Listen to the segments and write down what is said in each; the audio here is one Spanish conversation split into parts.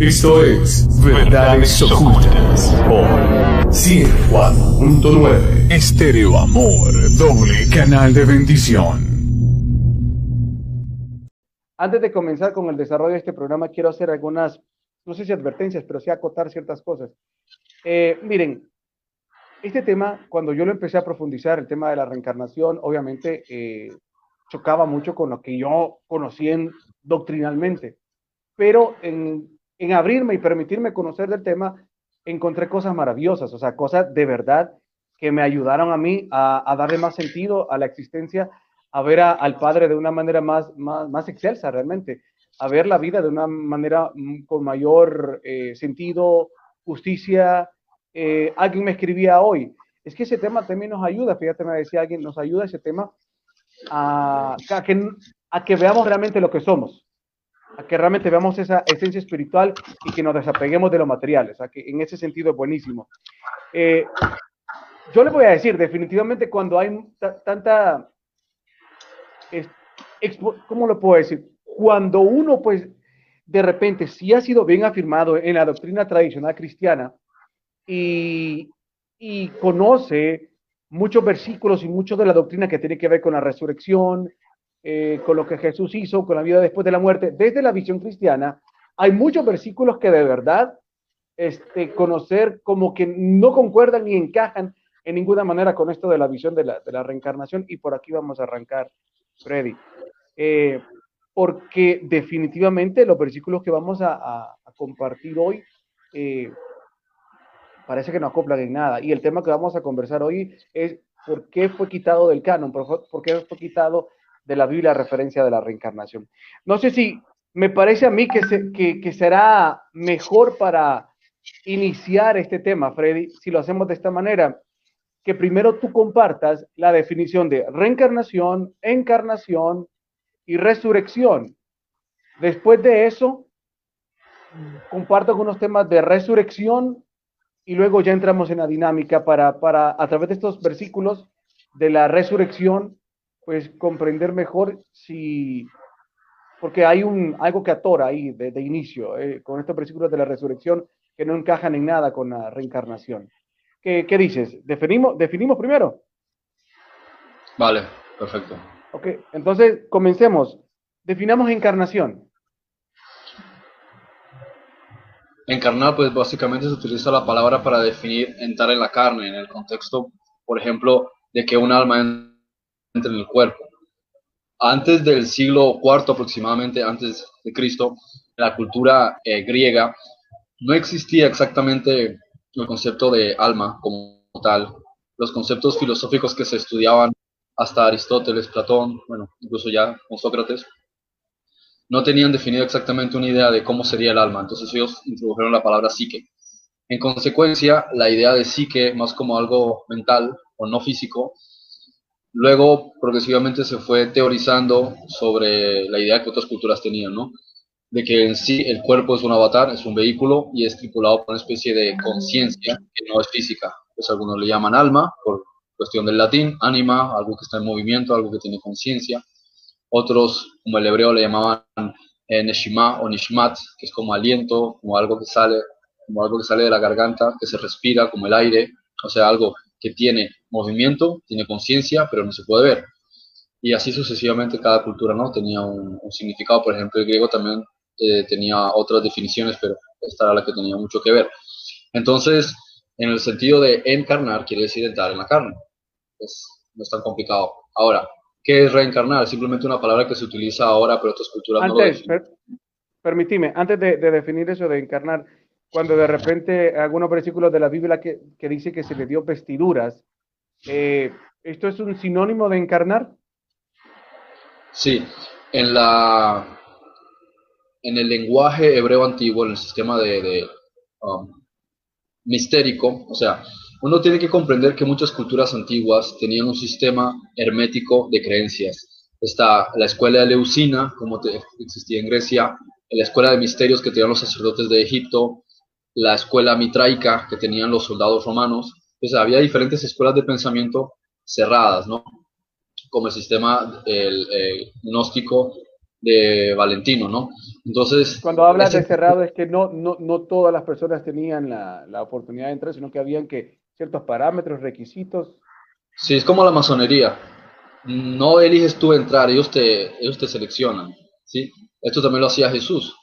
Esto es Verdades Ocultas por 104.9 Estéreo Amor, doble canal de bendición. Antes de comenzar con el desarrollo de este programa, quiero hacer algunas, no sé si advertencias, pero sí acotar ciertas cosas. Eh, miren, este tema, cuando yo lo empecé a profundizar, el tema de la reencarnación, obviamente eh, chocaba mucho con lo que yo conocí doctrinalmente. Pero en, en abrirme y permitirme conocer del tema, encontré cosas maravillosas, o sea, cosas de verdad que me ayudaron a mí a, darle más sentido a la existencia, a ver al Padre de una manera más, más, excelsa realmente, a ver la vida de una manera mm, con mayor eh, sentido, justicia, eh, alguien me escribía hoy, es que ese tema también nos ayuda, fíjate, me decía alguien, nos ayuda ese tema a, a que veamos realmente lo que somos, a que realmente veamos esa esencia espiritual y que nos desapeguemos de lo material, o sea, que en ese sentido es buenísimo. Eh, yo le voy a decir, definitivamente cuando hay tanta, ¿cómo lo puedo decir? Cuando uno, pues, de repente, sí ha sido bien afirmado en la doctrina tradicional cristiana, y, conoce muchos versículos y mucho de la doctrina que tiene que ver con la resurrección, eh, con lo que Jesús hizo, con la vida después de la muerte. Desde la visión cristiana, hay muchos versículos que de verdad este, conocer como que no concuerdan ni encajan en ninguna manera con esto de la visión de la, reencarnación. Y por aquí vamos a arrancar, Freddy. Eh, porque definitivamente los versículos que vamos a, compartir hoy eh, parece que no acoplan en nada. Y el tema que vamos a conversar hoy es por qué fue quitado del canon, por qué fue quitado de la Biblia referencia de la reencarnación. No sé si me parece a mí que, que, será mejor para iniciar este tema, Freddy, si lo hacemos de esta manera, que primero tú compartas la definición de reencarnación, encarnación y resurrección. Después de eso, comparto algunos temas de resurrección, y luego ya entramos en la dinámica para, para, a través de estos versículos de la resurrección, pues comprender mejor si, porque hay un, algo que atora ahí de, inicio, eh, con estos versículos de la resurrección que no encajan en nada con la reencarnación. ¿Qué, qué dices? ¿Definimos, ¿Definimos primero? Vale, perfecto. Ok, entonces comencemos. Definamos encarnación. Encarnar, pues básicamente se utiliza la palabra para definir entrar en la carne, en el contexto, por ejemplo, de que un alma en el cuerpo. Antes del siglo IV aproximadamente, antes de Cristo, la cultura eh, griega no existía exactamente el concepto de alma como tal. Los conceptos filosóficos que se estudiaban hasta Aristóteles, Platón, bueno, incluso ya con Sócrates, no tenían definido exactamente una idea de cómo sería el alma, entonces ellos introdujeron la palabra psique. En consecuencia, la idea de psique, más como algo mental o no físico, luego progresivamente se fue teorizando sobre la idea que otras culturas tenían, ¿no? De que en sí el cuerpo es un avatar, es un vehículo y es tripulado por una especie de conciencia que no es física. Pues algunos le llaman alma, por cuestión del latín, anima, algo que está en movimiento, algo que tiene conciencia otros, como el hebreo, le llamaban eh, Neshima o Nishmat, que es como aliento, como algo que sale, como algo que sale de la garganta, que se respira, como el aire, o sea, algo que tiene movimiento, tiene conciencia, pero no se puede ver. Y así sucesivamente cada cultura no tenía un, significado. Por ejemplo, el griego también eh, tenía otras definiciones, pero esta era la que tenía mucho que ver. Entonces, en el sentido de encarnar, quiere decir entrar en la carne. Es, no es tan complicado. Ahora, ¿Qué es reencarnar? Simplemente una palabra que se utiliza ahora, pero otras culturas antes, no lo permitime, antes de, definir eso de encarnar, cuando de repente algunos versículos de la Biblia que, que dice que se le dio vestiduras, eh, ¿esto es un sinónimo de encarnar? Sí, en la en el lenguaje hebreo antiguo, en el sistema de, um, mistérico, o sea, uno tiene que comprender que muchas culturas antiguas tenían un sistema hermético de creencias. Está la escuela de Leucina, como existía en Grecia, la escuela de misterios que tenían los sacerdotes de Egipto, la escuela mitraica que tenían los soldados romanos. Entonces había diferentes escuelas de pensamiento cerradas, ¿no? Como el sistema el, gnóstico de Valentino, ¿no? Entonces... Cuando hablas de cerrado es que no, no, no todas las personas tenían la, la, oportunidad de entrar, sino que habían que ciertos parámetros, requisitos. Sí, es como la masonería. No eliges tú entrar, ellos te, ellos te seleccionan, ¿sí? Esto también lo hacía Jesús.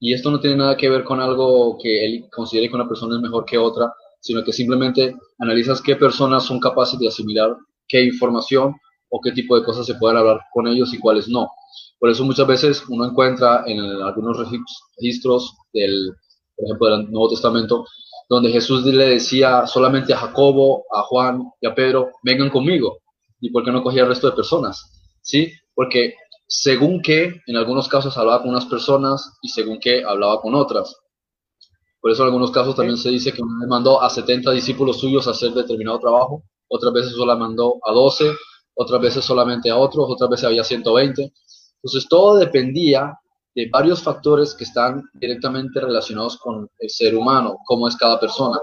Y esto no tiene nada que ver con algo que él considere que una persona es mejor que otra, sino que simplemente analizas qué personas son capaces de asimilar qué información o qué tipo de cosas se pueden hablar con ellos y cuáles no. Por eso muchas veces uno encuentra en algunos registros del, por ejemplo, del Nuevo Testamento, donde Jesús le decía solamente a Jacobo, a Juan y a Pedro, vengan conmigo. ¿Y por qué no cogía al resto de personas? ¿Sí? Porque según que en algunos casos hablaba con unas personas y según que hablaba con otras. Por eso en algunos casos también se dice que mandó a 70 discípulos suyos a hacer determinado trabajo, otras veces solo mandó a 12, otras veces solamente a otros, otras veces había 120. Entonces todo dependía de varios factores que están directamente relacionados con el ser humano, cómo es cada persona.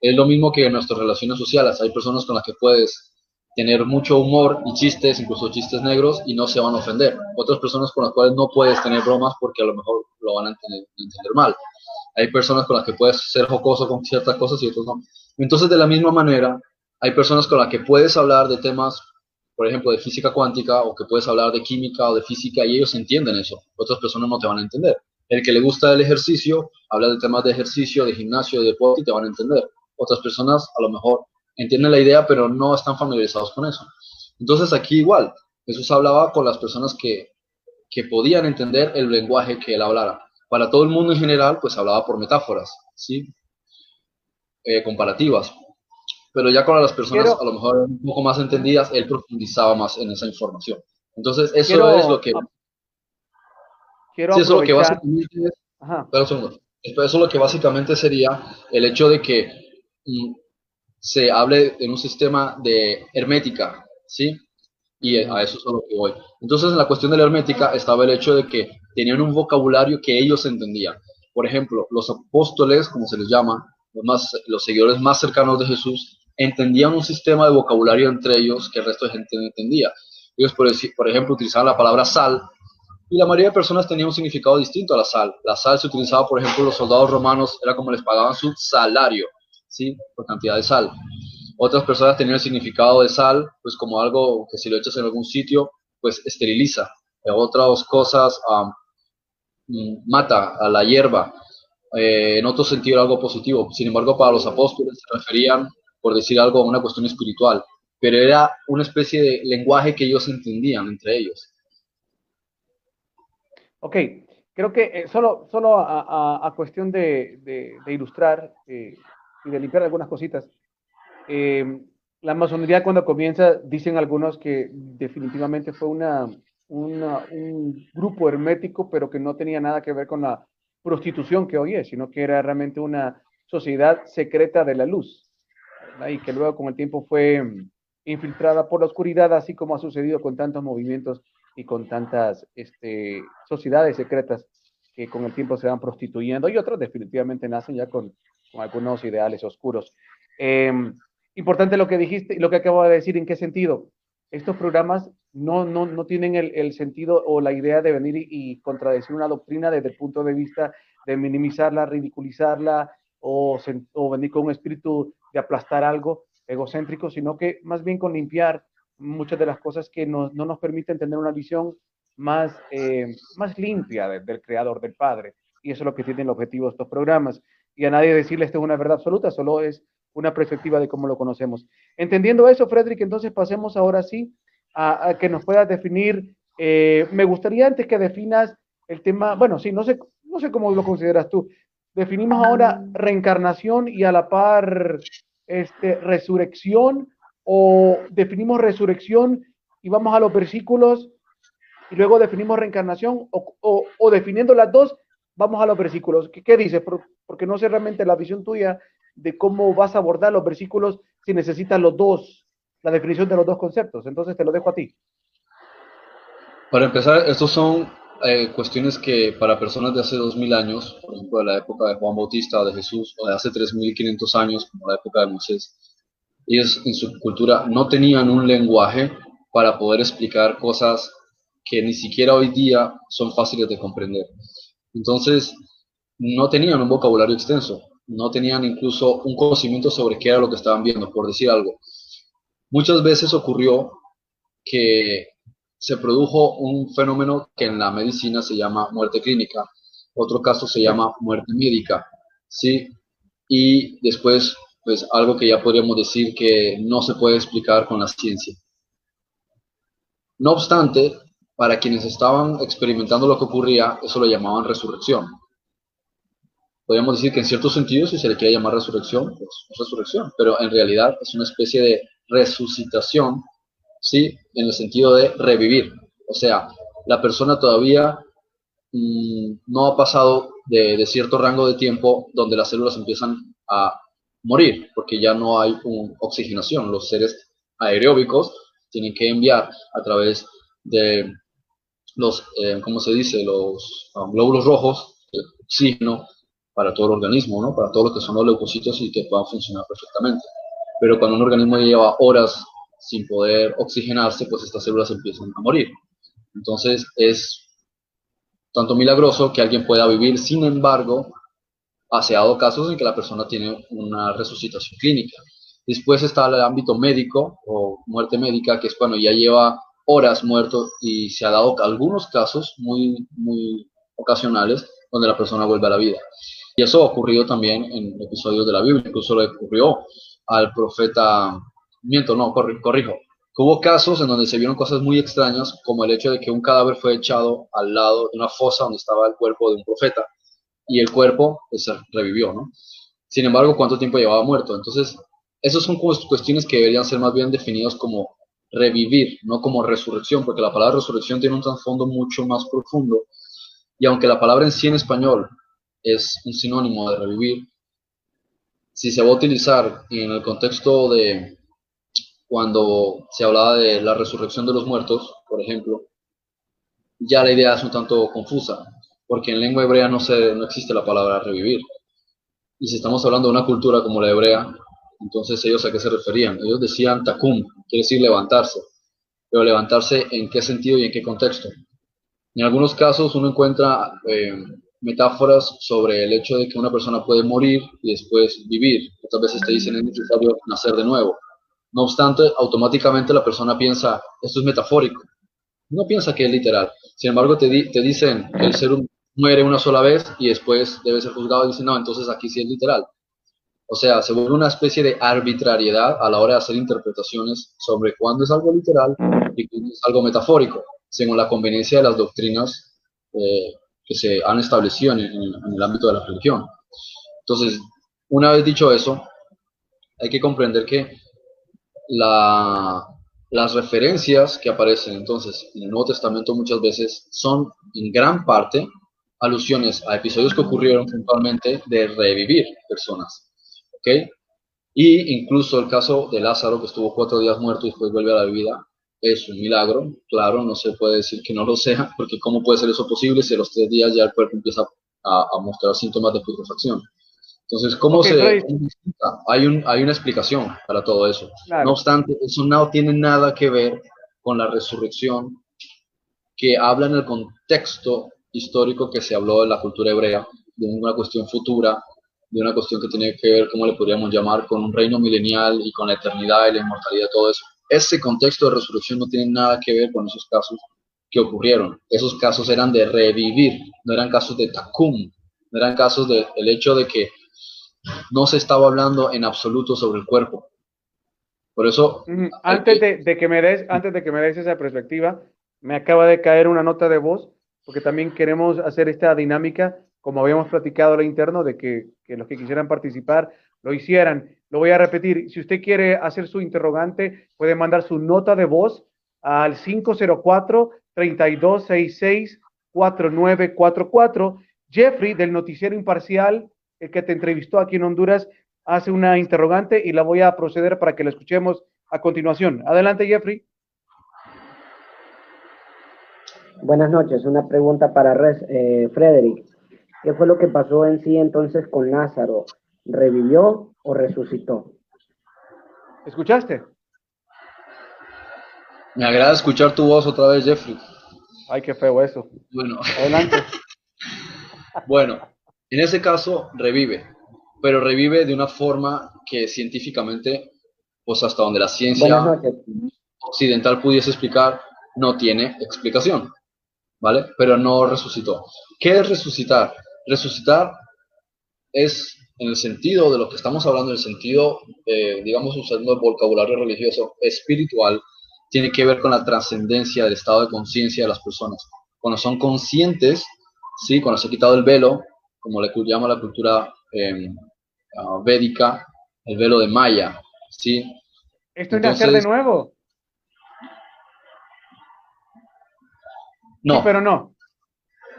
Es lo mismo que en nuestras relaciones sociales. Hay personas con las que puedes tener mucho humor y chistes, incluso chistes negros, y no se van a ofender. Otras personas con las cuales no puedes tener bromas porque a lo mejor lo van a entender, entender mal. Hay personas con las que puedes ser jocoso con ciertas cosas y otras no. Entonces, de la misma manera, hay personas con las que puedes hablar de temas por ejemplo, de física cuántica o que puedes hablar de química o de física y ellos entienden eso. Otras personas no te van a entender. El que le gusta el ejercicio, habla de temas de ejercicio, de gimnasio, de deporte y te van a entender. Otras personas a lo mejor entienden la idea, pero no están familiarizados con eso. Entonces aquí igual, Jesús hablaba con las personas que, que podían entender el lenguaje que él hablara. Para todo el mundo en general, pues hablaba por metáforas, ¿sí? Eh, comparativas pero ya con las personas a lo mejor un poco más entendidas, él profundizaba más en esa información. Entonces, eso es lo que... Quiero eso lo que básicamente eso es lo que básicamente sería el hecho de que mm, se hable en un sistema de hermética, ¿sí? Y a eso es a lo que voy. Entonces, en la cuestión de la hermética estaba el hecho de que tenían un vocabulario que ellos entendían. Por ejemplo, los apóstoles, como se les llama, los, más, los seguidores más cercanos de Jesús, entendían un sistema de vocabulario entre ellos que el resto de gente no entendía. Ellos, por, por ejemplo, utilizaban la palabra sal y la mayoría de personas tenían un significado distinto a la sal. La sal se utilizaba, por ejemplo, los soldados romanos, era como les pagaban su salario, ¿sí? Por cantidad de sal. Otras personas tenían el significado de sal, pues como algo que si lo echas en algún sitio, pues esteriliza. Otras cosas, mata a la hierba. Eh, en otro sentido, algo positivo. Sin embargo, para los apóstoles se referían por decir algo, a una cuestión espiritual, pero era una especie de lenguaje que ellos entendían entre ellos. Ok, creo que eh, solo, solo a, cuestión de, ilustrar eh, y de limpiar algunas cositas. Eh, la masonería cuando comienza, dicen algunos que definitivamente fue una, un grupo hermético, pero que no tenía nada que ver con la prostitución que hoy es, sino que era realmente una sociedad secreta de la luz y que luego con el tiempo fue mm, infiltrada por la oscuridad, así como ha sucedido con tantos movimientos y con tantas este, sociedades secretas que con el tiempo se van prostituyendo y otras definitivamente nacen ya con, algunos ideales oscuros. Em, importante lo que dijiste y lo que acabo de decir, ¿en qué sentido? Estos programas no, no, no tienen el, el, sentido o la idea de venir y, contradecir una doctrina desde el punto de vista de minimizarla, ridiculizarla o, o venir con un espíritu de aplastar algo egocéntrico, sino que más bien con limpiar muchas de las cosas que no, no nos permiten tener una visión más, eh, más limpia del creador, del Padre. Y eso es lo que tienen el objetivo de estos programas. Y a nadie decirle esto es una verdad absoluta, solo es una perspectiva de cómo lo conocemos. Entendiendo eso, Frederick, entonces pasemos ahora sí a, que nos puedas definir. Eh, me gustaría antes que definas el tema, bueno, sí, no sé, no sé cómo lo consideras tú, Definimos ahora reencarnación y a la par este, resurrección o definimos resurrección y vamos a los versículos y luego definimos reencarnación o, o, definiendo las dos, vamos a los versículos. ¿Qué, qué dices? porque no sé realmente la visión tuya de cómo vas a abordar los versículos si necesitas los dos, la definición de los dos conceptos. Entonces te lo dejo a ti. Para empezar, estos son eh, cuestiones que para personas de hace 2000 años, por ejemplo, de la época de Juan Bautista o de Jesús, o de hace 3500 años, como la época de Moisés, ellos en su cultura no tenían un lenguaje para poder explicar cosas que ni siquiera hoy día son fáciles de comprender. Entonces, no tenían un vocabulario extenso, no tenían incluso un conocimiento sobre qué era lo que estaban viendo, por decir algo. Muchas veces ocurrió que se produjo un fenómeno que en la medicina se llama muerte clínica, otro caso se llama muerte médica, ¿sí? Y después, pues algo que ya podríamos decir que no se puede explicar con la ciencia. No obstante, para quienes estaban experimentando lo que ocurría, eso lo llamaban resurrección. Podríamos decir que en ciertos sentidos, si se le quiere llamar resurrección, pues es resurrección, pero en realidad es una especie de resucitación, ¿sí? En el sentido de revivir. O sea, la persona todavía mm, no ha pasado de, cierto rango de tiempo donde las células empiezan a morir, porque ya no hay un, oxigenación. Los seres aeróbicos tienen que enviar a través de los, eh, ¿cómo se dice?, los um, glóbulos rojos, el oxígeno para todo el organismo, ¿no? Para todo lo que son los leucocitos y que puedan funcionar perfectamente. Pero cuando un organismo lleva horas sin poder oxigenarse, pues estas células empiezan a morir. Entonces es tanto milagroso que alguien pueda vivir, sin embargo, ha dado casos en que la persona tiene una resucitación clínica. Después está el ámbito médico o muerte médica, que es cuando ya lleva horas muerto y se ha dado algunos casos muy, muy ocasionales donde la persona vuelve a la vida. Y eso ha ocurrido también en episodios de la Biblia, incluso le ocurrió al profeta, miento, no, corrijo, hubo casos en donde se vieron cosas muy extrañas, como el hecho de que un cadáver fue echado al lado de una fosa donde estaba el cuerpo de un profeta y el cuerpo pues, revivió, ¿no? Sin embargo, ¿cuánto tiempo llevaba muerto? Entonces, esas son cuestiones que deberían ser más bien definidas como revivir, no como resurrección, porque la palabra resurrección tiene un trasfondo mucho más profundo. Y aunque la palabra en sí en español es un sinónimo de revivir, si se va a utilizar en el contexto de cuando se hablaba de la resurrección de los muertos, por ejemplo, ya la idea es un tanto confusa, porque en lengua hebrea no, se, no existe la palabra revivir. Y si estamos hablando de una cultura como la hebrea, entonces, ¿ellos a qué se referían? Ellos decían takum, quiere decir levantarse. Pero levantarse en qué sentido y en qué contexto. En algunos casos uno encuentra eh, metáforas sobre el hecho de que una persona puede morir y después vivir. Otras veces te dicen es necesario nacer de nuevo. No obstante, automáticamente la persona piensa, esto es metafórico. No piensa que es literal. Sin embargo, te, te dicen el ser muere una sola vez y después debe ser juzgado y dicen, no, entonces aquí sí es literal. O sea, se vuelve una especie de arbitrariedad a la hora de hacer interpretaciones sobre cuándo es algo literal y cuándo es algo metafórico, según la conveniencia de las doctrinas eh, que se han establecido en, el ámbito de la religión. Entonces, una vez dicho eso, hay que comprender que las referencias que aparecen entonces en el Nuevo Testamento muchas veces son en gran parte alusiones a episodios que ocurrieron puntualmente de revivir personas. ¿ok? Y incluso el caso de Lázaro, que estuvo cuatro días muerto y después vuelve a la vida, es un milagro, claro, no se puede decir que no lo sea, porque ¿cómo puede ser eso posible si a los tres días ya el cuerpo empieza a, mostrar síntomas de putrefacción? Entonces, ¿cómo se hay, un, hay una explicación para todo eso. No obstante, eso no tiene nada que ver con la resurrección que habla en el contexto histórico que se habló de la cultura hebrea, de una cuestión futura de una cuestión que tiene que ver, como le podríamos llamar, con un reino milenial y con la eternidad y la inmortalidad, todo eso. Ese contexto de resurrección no tiene nada que ver con esos casos que ocurrieron. Esos casos eran de revivir, no eran casos de takum, no eran casos del hecho de que no se estaba hablando en absoluto sobre el cuerpo. Por eso... Antes, de, que me des, antes de que me des esa perspectiva, me acaba de caer una nota de voz, porque también queremos hacer esta dinámica como habíamos platicado lo interno, de que, los que quisieran participar lo hicieran. Lo voy a repetir, si usted quiere hacer su interrogante, puede mandar su nota de voz al 504-3266-4944. Jeffrey, del Noticiero Imparcial, el que te entrevistó aquí en Honduras, hace una interrogante y la voy a proceder para que la escuchemos a continuación. Adelante, Jeffrey. Buenas noches. Una pregunta para eh, Frederick. ¿Qué fue lo que pasó en sí entonces con Lázaro? ¿Revivió o resucitó? ¿Escuchaste? Me agrada escuchar tu voz otra vez, Jeffrey. Ay, qué feo eso. Bueno, Adelante. bueno, en ese caso revive, pero revive de una forma que científicamente, pues hasta donde la ciencia occidental pudiese explicar, no tiene explicación, ¿vale? Pero no resucitó. ¿Qué es resucitar? Resucitar es, en el sentido de lo que estamos hablando, en el sentido, eh, digamos, usando el vocabulario religioso, espiritual, tiene que ver con la trascendencia del estado de conciencia de las personas. Cuando son conscientes, ¿sí? Cuando se ha quitado el velo, como le llama la cultura eh, védica, el velo de Maya, ¿sí? Esto es nacer de nuevo. No, Sí, pero no.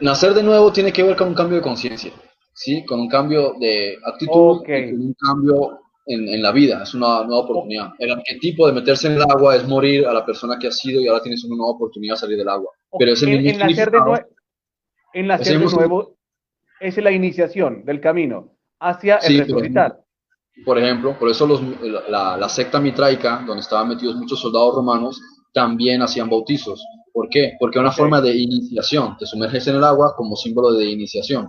Nacer de nuevo tiene que ver con un cambio de conciencia, ¿sí? Con un cambio de actitud, y con un cambio en, en la vida, es una nueva oportunidad. El arquetipo de meterse en el agua es morir a la persona que has sido y ahora tienes una nueva oportunidad de salir del agua. Pero ese en, mismo en nacer de, nue- en nacer de nuevo es la iniciación del camino hacia el pero- resucitar. Por ejemplo, por eso los- la, la secta mitraica, donde estaban metidos muchos soldados romanos, también hacían bautizos. ¿Por qué? Porque es una forma de iniciación. Te sumerges en el agua como símbolo de iniciación.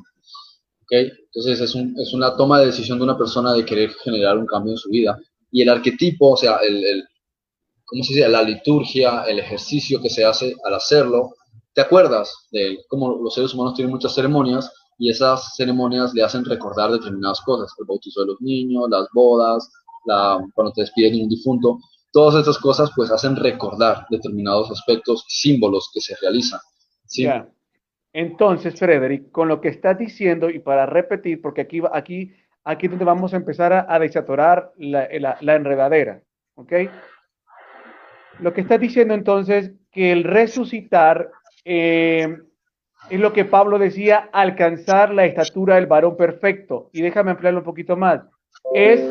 ¿Ok? Entonces es, un- es una toma de decisión de una persona de querer generar un cambio en su vida. Y el arquetipo, o sea, el, el- ¿cómo se dice? La liturgia, el ejercicio que se hace al hacerlo, te acuerdas de él. Como los seres humanos tienen muchas ceremonias y esas ceremonias le hacen recordar determinadas cosas, el bautizo de los niños, las bodas, la, cuando te despides de un difunto, todas estas cosas pues hacen recordar determinados aspectos, símbolos que se realizan. ¿sí? Entonces, Frederick, con lo que estás diciendo, y para repetir, porque aquí, aquí, aquí donde vamos a empezar a, a desatorar la enredadera, ¿ok? Lo que estás diciendo entonces, que el resucitar eh, es lo que Pablo decía, alcanzar la estatura del varón perfecto. Y déjame ampliarlo un poquito más. Es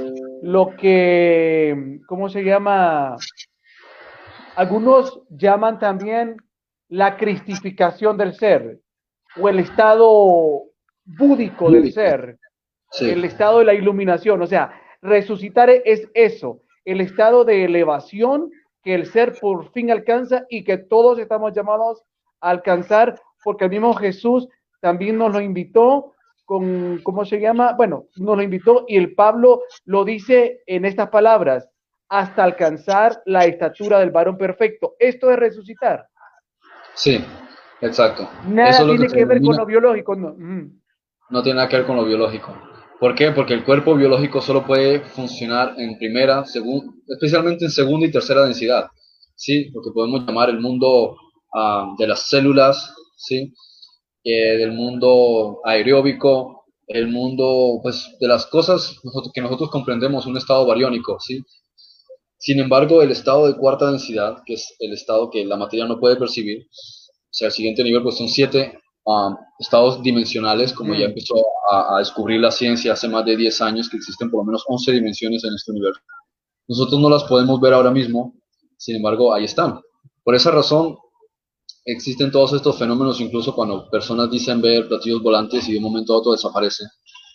lo que, ¿cómo se llama? Algunos llaman también la cristificación del ser o el estado búdico del ser, Sí. el estado de la iluminación. O sea, resucitar es eso, el estado de elevación que el ser por fin alcanza y que todos estamos llamados a alcanzar, porque el mismo Jesús también nos lo invitó con, ¿cómo se llama? Bueno, nos lo invitó y el Pablo lo dice en estas palabras, hasta alcanzar la estatura del varón perfecto. Esto es resucitar. Sí, exacto. Nada Eso tiene que ver con lo biológico. No. Mm. no tiene nada que ver con lo biológico. ¿Por qué? Porque el cuerpo biológico solo puede funcionar en primera, especialmente en segunda y tercera densidad, ¿sí? Lo que podemos llamar el mundo ah, de las células, ¿sí? Eh, del mundo aeróbico, el mundo, pues, de las cosas que nosotros comprendemos, un estado bariónico, ¿sí? Sin embargo, el estado de cuarta densidad, que es el estado que la materia no puede percibir, o sea, el siguiente nivel, pues son siete um, estados dimensionales, como Mm. ya empezó a, a descubrir la ciencia hace más de 10 años, que existen por lo menos 11 dimensiones en este universo. Nosotros no las podemos ver ahora mismo, sin embargo, ahí están. Por esa razón, existen todos estos fenómenos, incluso cuando personas dicen ver platillos volantes y de un momento a otro desaparecen.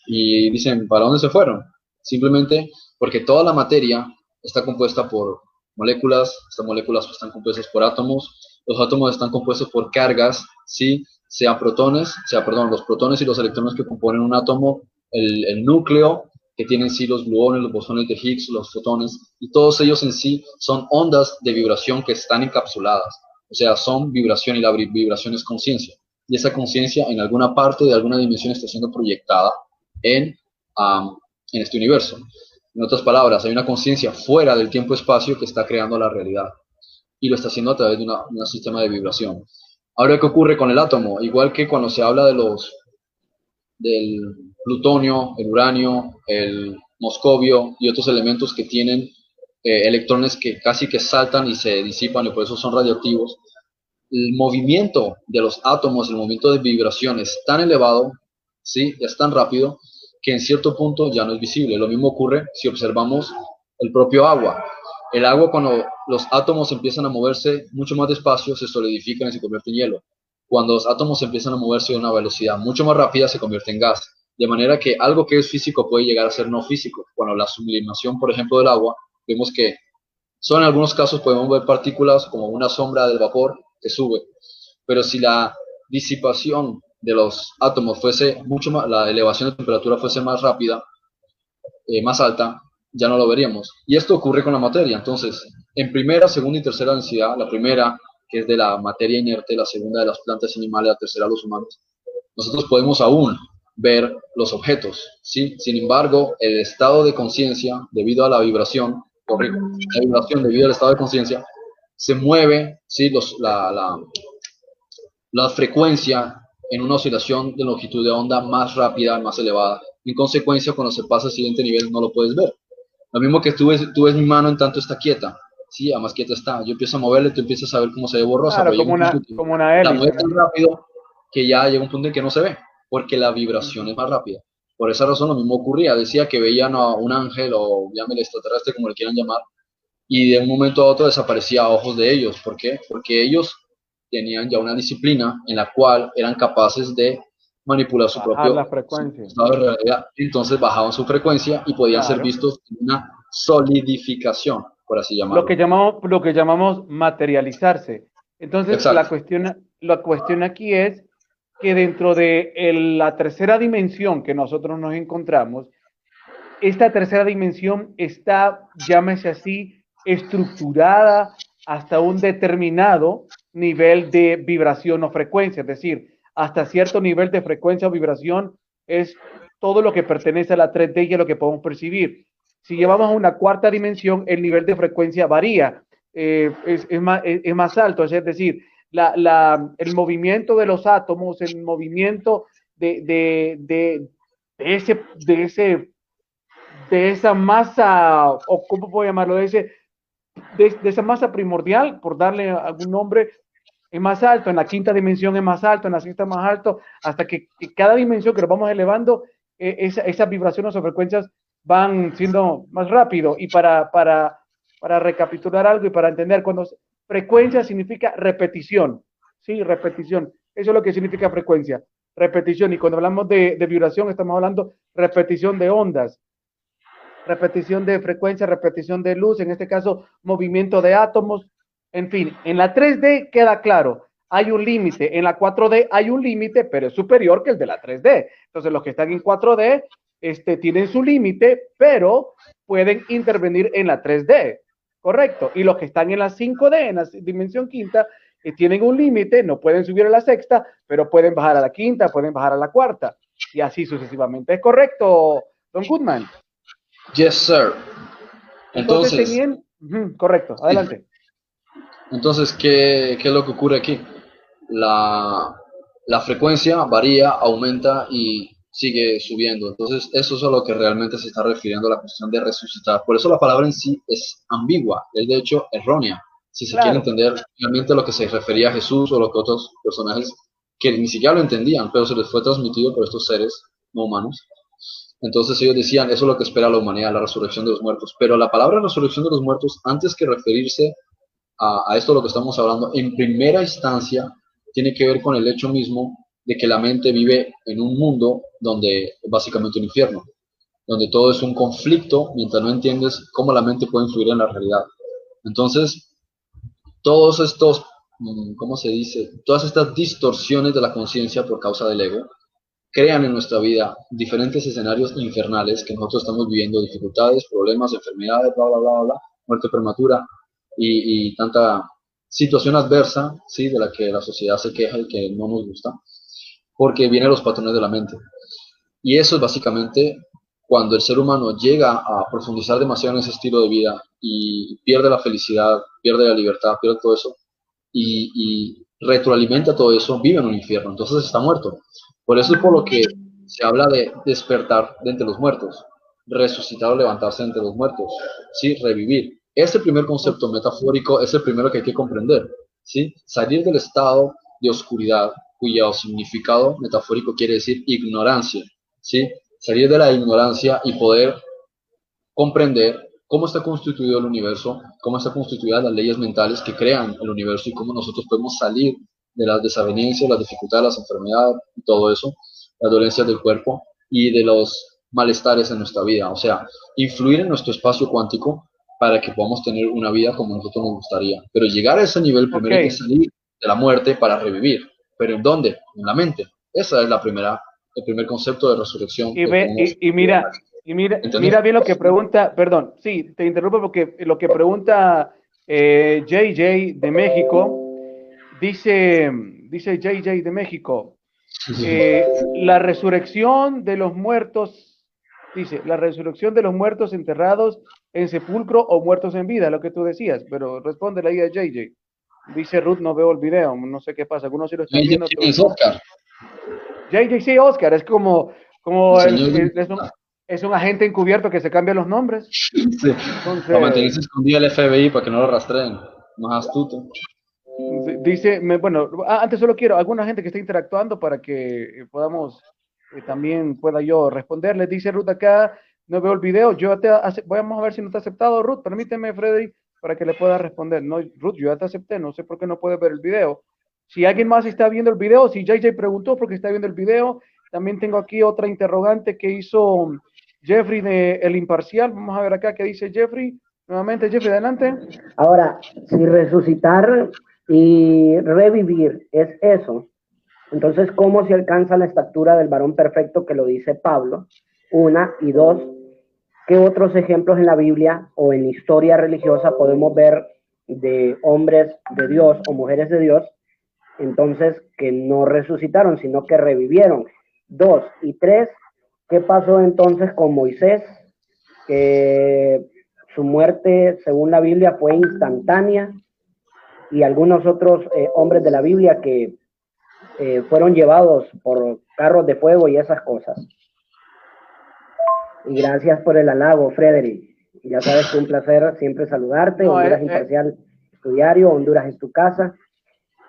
Y dicen, ¿para dónde se fueron? Simplemente porque toda la materia está compuesta por moléculas, estas moléculas están compuestas por átomos, los átomos están compuestos por cargas, ¿sí? sea protones, sea, perdón, los protones y los electrones que componen un átomo, el, núcleo, que tienen sí los gluones, los bosones de Higgs, los fotones, y todos ellos en sí son ondas de vibración que están encapsuladas. O sea, son vibración y la vib- vibración es conciencia. Y esa conciencia en alguna parte de alguna dimensión está siendo proyectada en, en este universo. En otras palabras, hay una conciencia fuera del tiempo-espacio que está creando la realidad. Y lo está haciendo a través de un sistema de vibración. Ahora, ¿qué ocurre con el átomo? Igual que cuando se habla de los del plutonio, el uranio, el moscovio y otros elementos que tienen eh, electrones que casi que saltan y se disipan y por eso son radioactivos. El movimiento de los átomos, el movimiento de vibración es tan elevado, ¿sí? es tan rápido, que en cierto punto ya no es visible. Lo mismo ocurre si observamos el propio agua. El agua cuando los átomos empiezan a moverse mucho más despacio se solidifican y se convierte en hielo. Cuando los átomos empiezan a moverse a una velocidad mucho más rápida se convierte en gas. De manera que algo que es físico puede llegar a ser no físico. Cuando la sublimación, por ejemplo, del agua, vemos que solo en algunos casos podemos ver partículas como una sombra del vapor que sube. pero si la disipación de los átomos fuese mucho más, la elevación de temperatura fuese más rápida, eh, más alta, ya no lo veríamos. Y esto ocurre con la materia. Entonces, en primera, segunda y tercera densidad, la primera, que es de la materia inerte, la segunda de las plantas animales, la tercera los humanos, nosotros podemos aún ver los objetos, ¿sí? Sin embargo, el estado de conciencia, debido a la vibración, corrijo, la vibración debido al estado de conciencia, se mueve, ¿sí? Los, la, la, la frecuencia en una oscilación de longitud de onda más rápida, más elevada. En consecuencia, cuando se pasa al siguiente nivel, no lo puedes ver. Lo mismo que tú ves, tú ves mi mano en tanto está quieta. Sí, además quieta está. Yo empiezo a moverle, tú empiezas a ver cómo se ve borrosa. Claro, como una, como una La mueve tan rápido que ya llega un punto en que no se ve, porque la vibración es más rápida. Por esa razón lo mismo ocurría. Decía que veían a un ángel o llámele extraterrestre, como le quieran llamar, y de un momento a otro desaparecía a ojos de ellos. ¿Por qué? Porque ellos tenían ya una disciplina en la cual eran capaces de manipular su propio la frecuencia. estado de realidad. Entonces bajaban su frecuencia y podían ser vistos en una solidificación, por así llamarlo. Lo que llamamos, lo que llamamos materializarse. Entonces la cuestión, la cuestión aquí es que dentro de la tercera dimensión que nosotros nos encontramos, esta tercera dimensión está, llámese así, estructurada hasta un determinado nivel de vibración o frecuencia, es decir, hasta cierto nivel de frecuencia o vibración es todo lo que pertenece a la 3D y lo que podemos percibir. Si llevamos a una cuarta dimensión, el nivel de frecuencia varía, eh, es, más, es, más, alto, es decir, la, la, el movimiento de los átomos, el movimiento de, de, de, de, ese, de, ese, de esa masa, o cómo puedo llamarlo, de, ese, de, esa masa primordial, por darle algún nombre, es más alto, en la quinta dimensión es más alto, en la sexta más alto, hasta que, cada dimensión que lo vamos elevando, esa, esas vibraciones o frecuencias van siendo más rápido. Y para recapitular algo y para entender, cuando frecuencia significa repetición, ¿sí? Repetición. Eso es lo que significa frecuencia, repetición. Y cuando hablamos de, de vibración, estamos hablando repetición de ondas repetición de frecuencia, repetición de luz, en este caso movimiento de átomos, en fin, en la 3D queda claro, hay un límite, en la 4D hay un límite, pero es superior que el de la 3D. Entonces los que están en 4D este, tienen su límite, pero pueden intervenir en la 3D, correcto. Y los que están en la 5D, en la dimensión quinta, eh, tienen un límite, no pueden subir a la sexta, pero pueden bajar a la quinta, pueden bajar a la cuarta, y así sucesivamente. ¿Es correcto, Don Goodman? Yes, sir. Entonces, correcto, adelante. Entonces, ¿qué, ¿qué, es lo que ocurre aquí? La, la, frecuencia varía, aumenta y sigue subiendo. Entonces, eso es a lo que realmente se está refiriendo a la cuestión de resucitar. Por eso la palabra en sí es ambigua, es de hecho errónea. Si se quiere entender realmente lo que se refería a Jesús o lo que otros personajes que ni siquiera lo entendían, pero se les fue transmitido por estos seres no humanos, entonces ellos decían, eso es lo que espera la humanidad, la resurrección de los muertos. Pero la palabra resurrección de los muertos, antes que referirse a, esto lo que estamos hablando, en primera instancia tiene que ver con el hecho mismo de que la mente vive en un mundo donde es básicamente un infierno, donde todo es un conflicto mientras no entiendes cómo la mente puede influir en la realidad. Entonces, todos estos, mm, ¿cómo se dice? Todas estas distorsiones de la conciencia por causa del ego, crean en nuestra vida diferentes escenarios infernales que nosotros estamos viviendo, dificultades, problemas, enfermedades, bla, bla, bla, bla, muerte prematura y, tanta situación adversa, ¿sí? De la que la sociedad se queja y que no nos gusta, porque vienen los patrones de la mente. Y eso es básicamente cuando el ser humano llega a profundizar demasiado en ese estilo de vida y pierde la felicidad, pierde la libertad, pierde todo eso y, retroalimenta todo eso, vive en un infierno, entonces está muerto. Por eso es por lo que se habla de despertar de entre los muertos, resucitar o levantarse de entre los muertos, ¿sí? Revivir. Este primer concepto metafórico es el primero que hay que comprender, ¿sí? Salir del estado de oscuridad, cuyo significado metafórico quiere decir ignorancia, ¿sí? Salir de la ignorancia y poder comprender cómo está constituido el universo, cómo está constituidas las leyes mentales que crean el universo y cómo nosotros podemos salir de las desavenencias, las dificultades, las enfermedades, todo eso, las dolencias del cuerpo y de los malestares en nuestra vida. O sea, influir en nuestro espacio cuántico para que podamos tener una vida como nosotros nos gustaría. Pero llegar a ese nivel primero hay que salir de la muerte para revivir. ¿Pero en dónde? En la mente. Esa es la primera, el primer concepto de resurrección. Y, y, mira, y mira, mira bien lo que pregunta, perdón, sí, te interrumpo porque lo que pregunta eh, JJ de México, dice, dice JJ de México, eh, la resurrección de los muertos, dice, la resurrección de los muertos enterrados en sepulcro o muertos en vida, lo que tú decías, pero responde la idea de JJ. Dice Ruth, no veo el video, no sé qué pasa, algunos sí lo están viendo. Es Oscar. JJ, sí, Oscar, es como, como es, un, agente encubierto que se cambia los nombres. Sí. Entonces, para mantenerse escondido el FBI para que no lo rastreen, más astuto. Dice, bueno, ah, antes solo quiero alguna gente que esté interactuando para que podamos eh, también pueda yo responderle. Dice Ruth acá, no veo el video, yo te vamos a ver si no te aceptado Ruth, permíteme Freddy para que le pueda responder. No, Ruth, yo ya te acepté, no sé por qué no puedes ver el video. Si alguien más está viendo el video, si JJ preguntó por qué está viendo el video, también tengo aquí otra interrogante que hizo Jeffrey de El Imparcial. Vamos a ver acá qué dice Jeffrey. Nuevamente, Jeffrey, adelante. Ahora, si resucitar y revivir es eso, entonces, ¿cómo se alcanza la estatura del varón perfecto que lo dice Pablo? Una, y dos, ¿qué otros ejemplos en la Biblia o en historia religiosa podemos ver de hombres de Dios o mujeres de Dios entonces que no resucitaron, sino que revivieron. Dos y tres, ¿qué pasó entonces con Moisés? Que su muerte, según la Biblia, fue instantánea y algunos otros eh, hombres de la Biblia que eh, fueron llevados por carros de fuego y esas cosas. Y gracias por el halago, Frederick. Ya sabes que un placer siempre saludarte. Honduras eh, Imparcial Estudiario, Honduras es tu casa.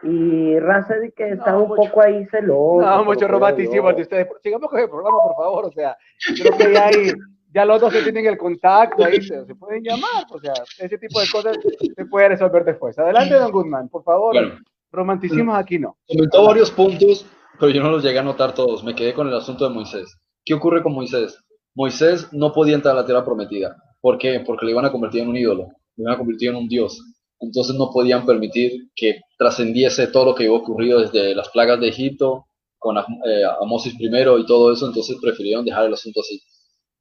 Y Raza de que está un poco ahí celoso. No, mucho romanticismo de ustedes. Sigamos con el programa, por favor. O sea, creo que ya hay, ya los dos se tienen el contacto ahí, se, pueden llamar. O sea, ese tipo de cosas se puede resolver después. Adelante, don Goodman, por favor. Romanticismo aquí no. Comentó varios puntos, pero yo no los llegué a notar todos. Me quedé con el asunto de Moisés. ¿Qué ocurre con Moisés? Moisés no podía entrar a la tierra prometida. ¿Por qué? Porque le iban a convertir en un ídolo, le iban a convertir en un dios entonces no podían permitir que trascendiese todo lo que había ocurrido desde las plagas de Egipto con eh, Amosis primero y todo eso, entonces prefirieron dejar el asunto así.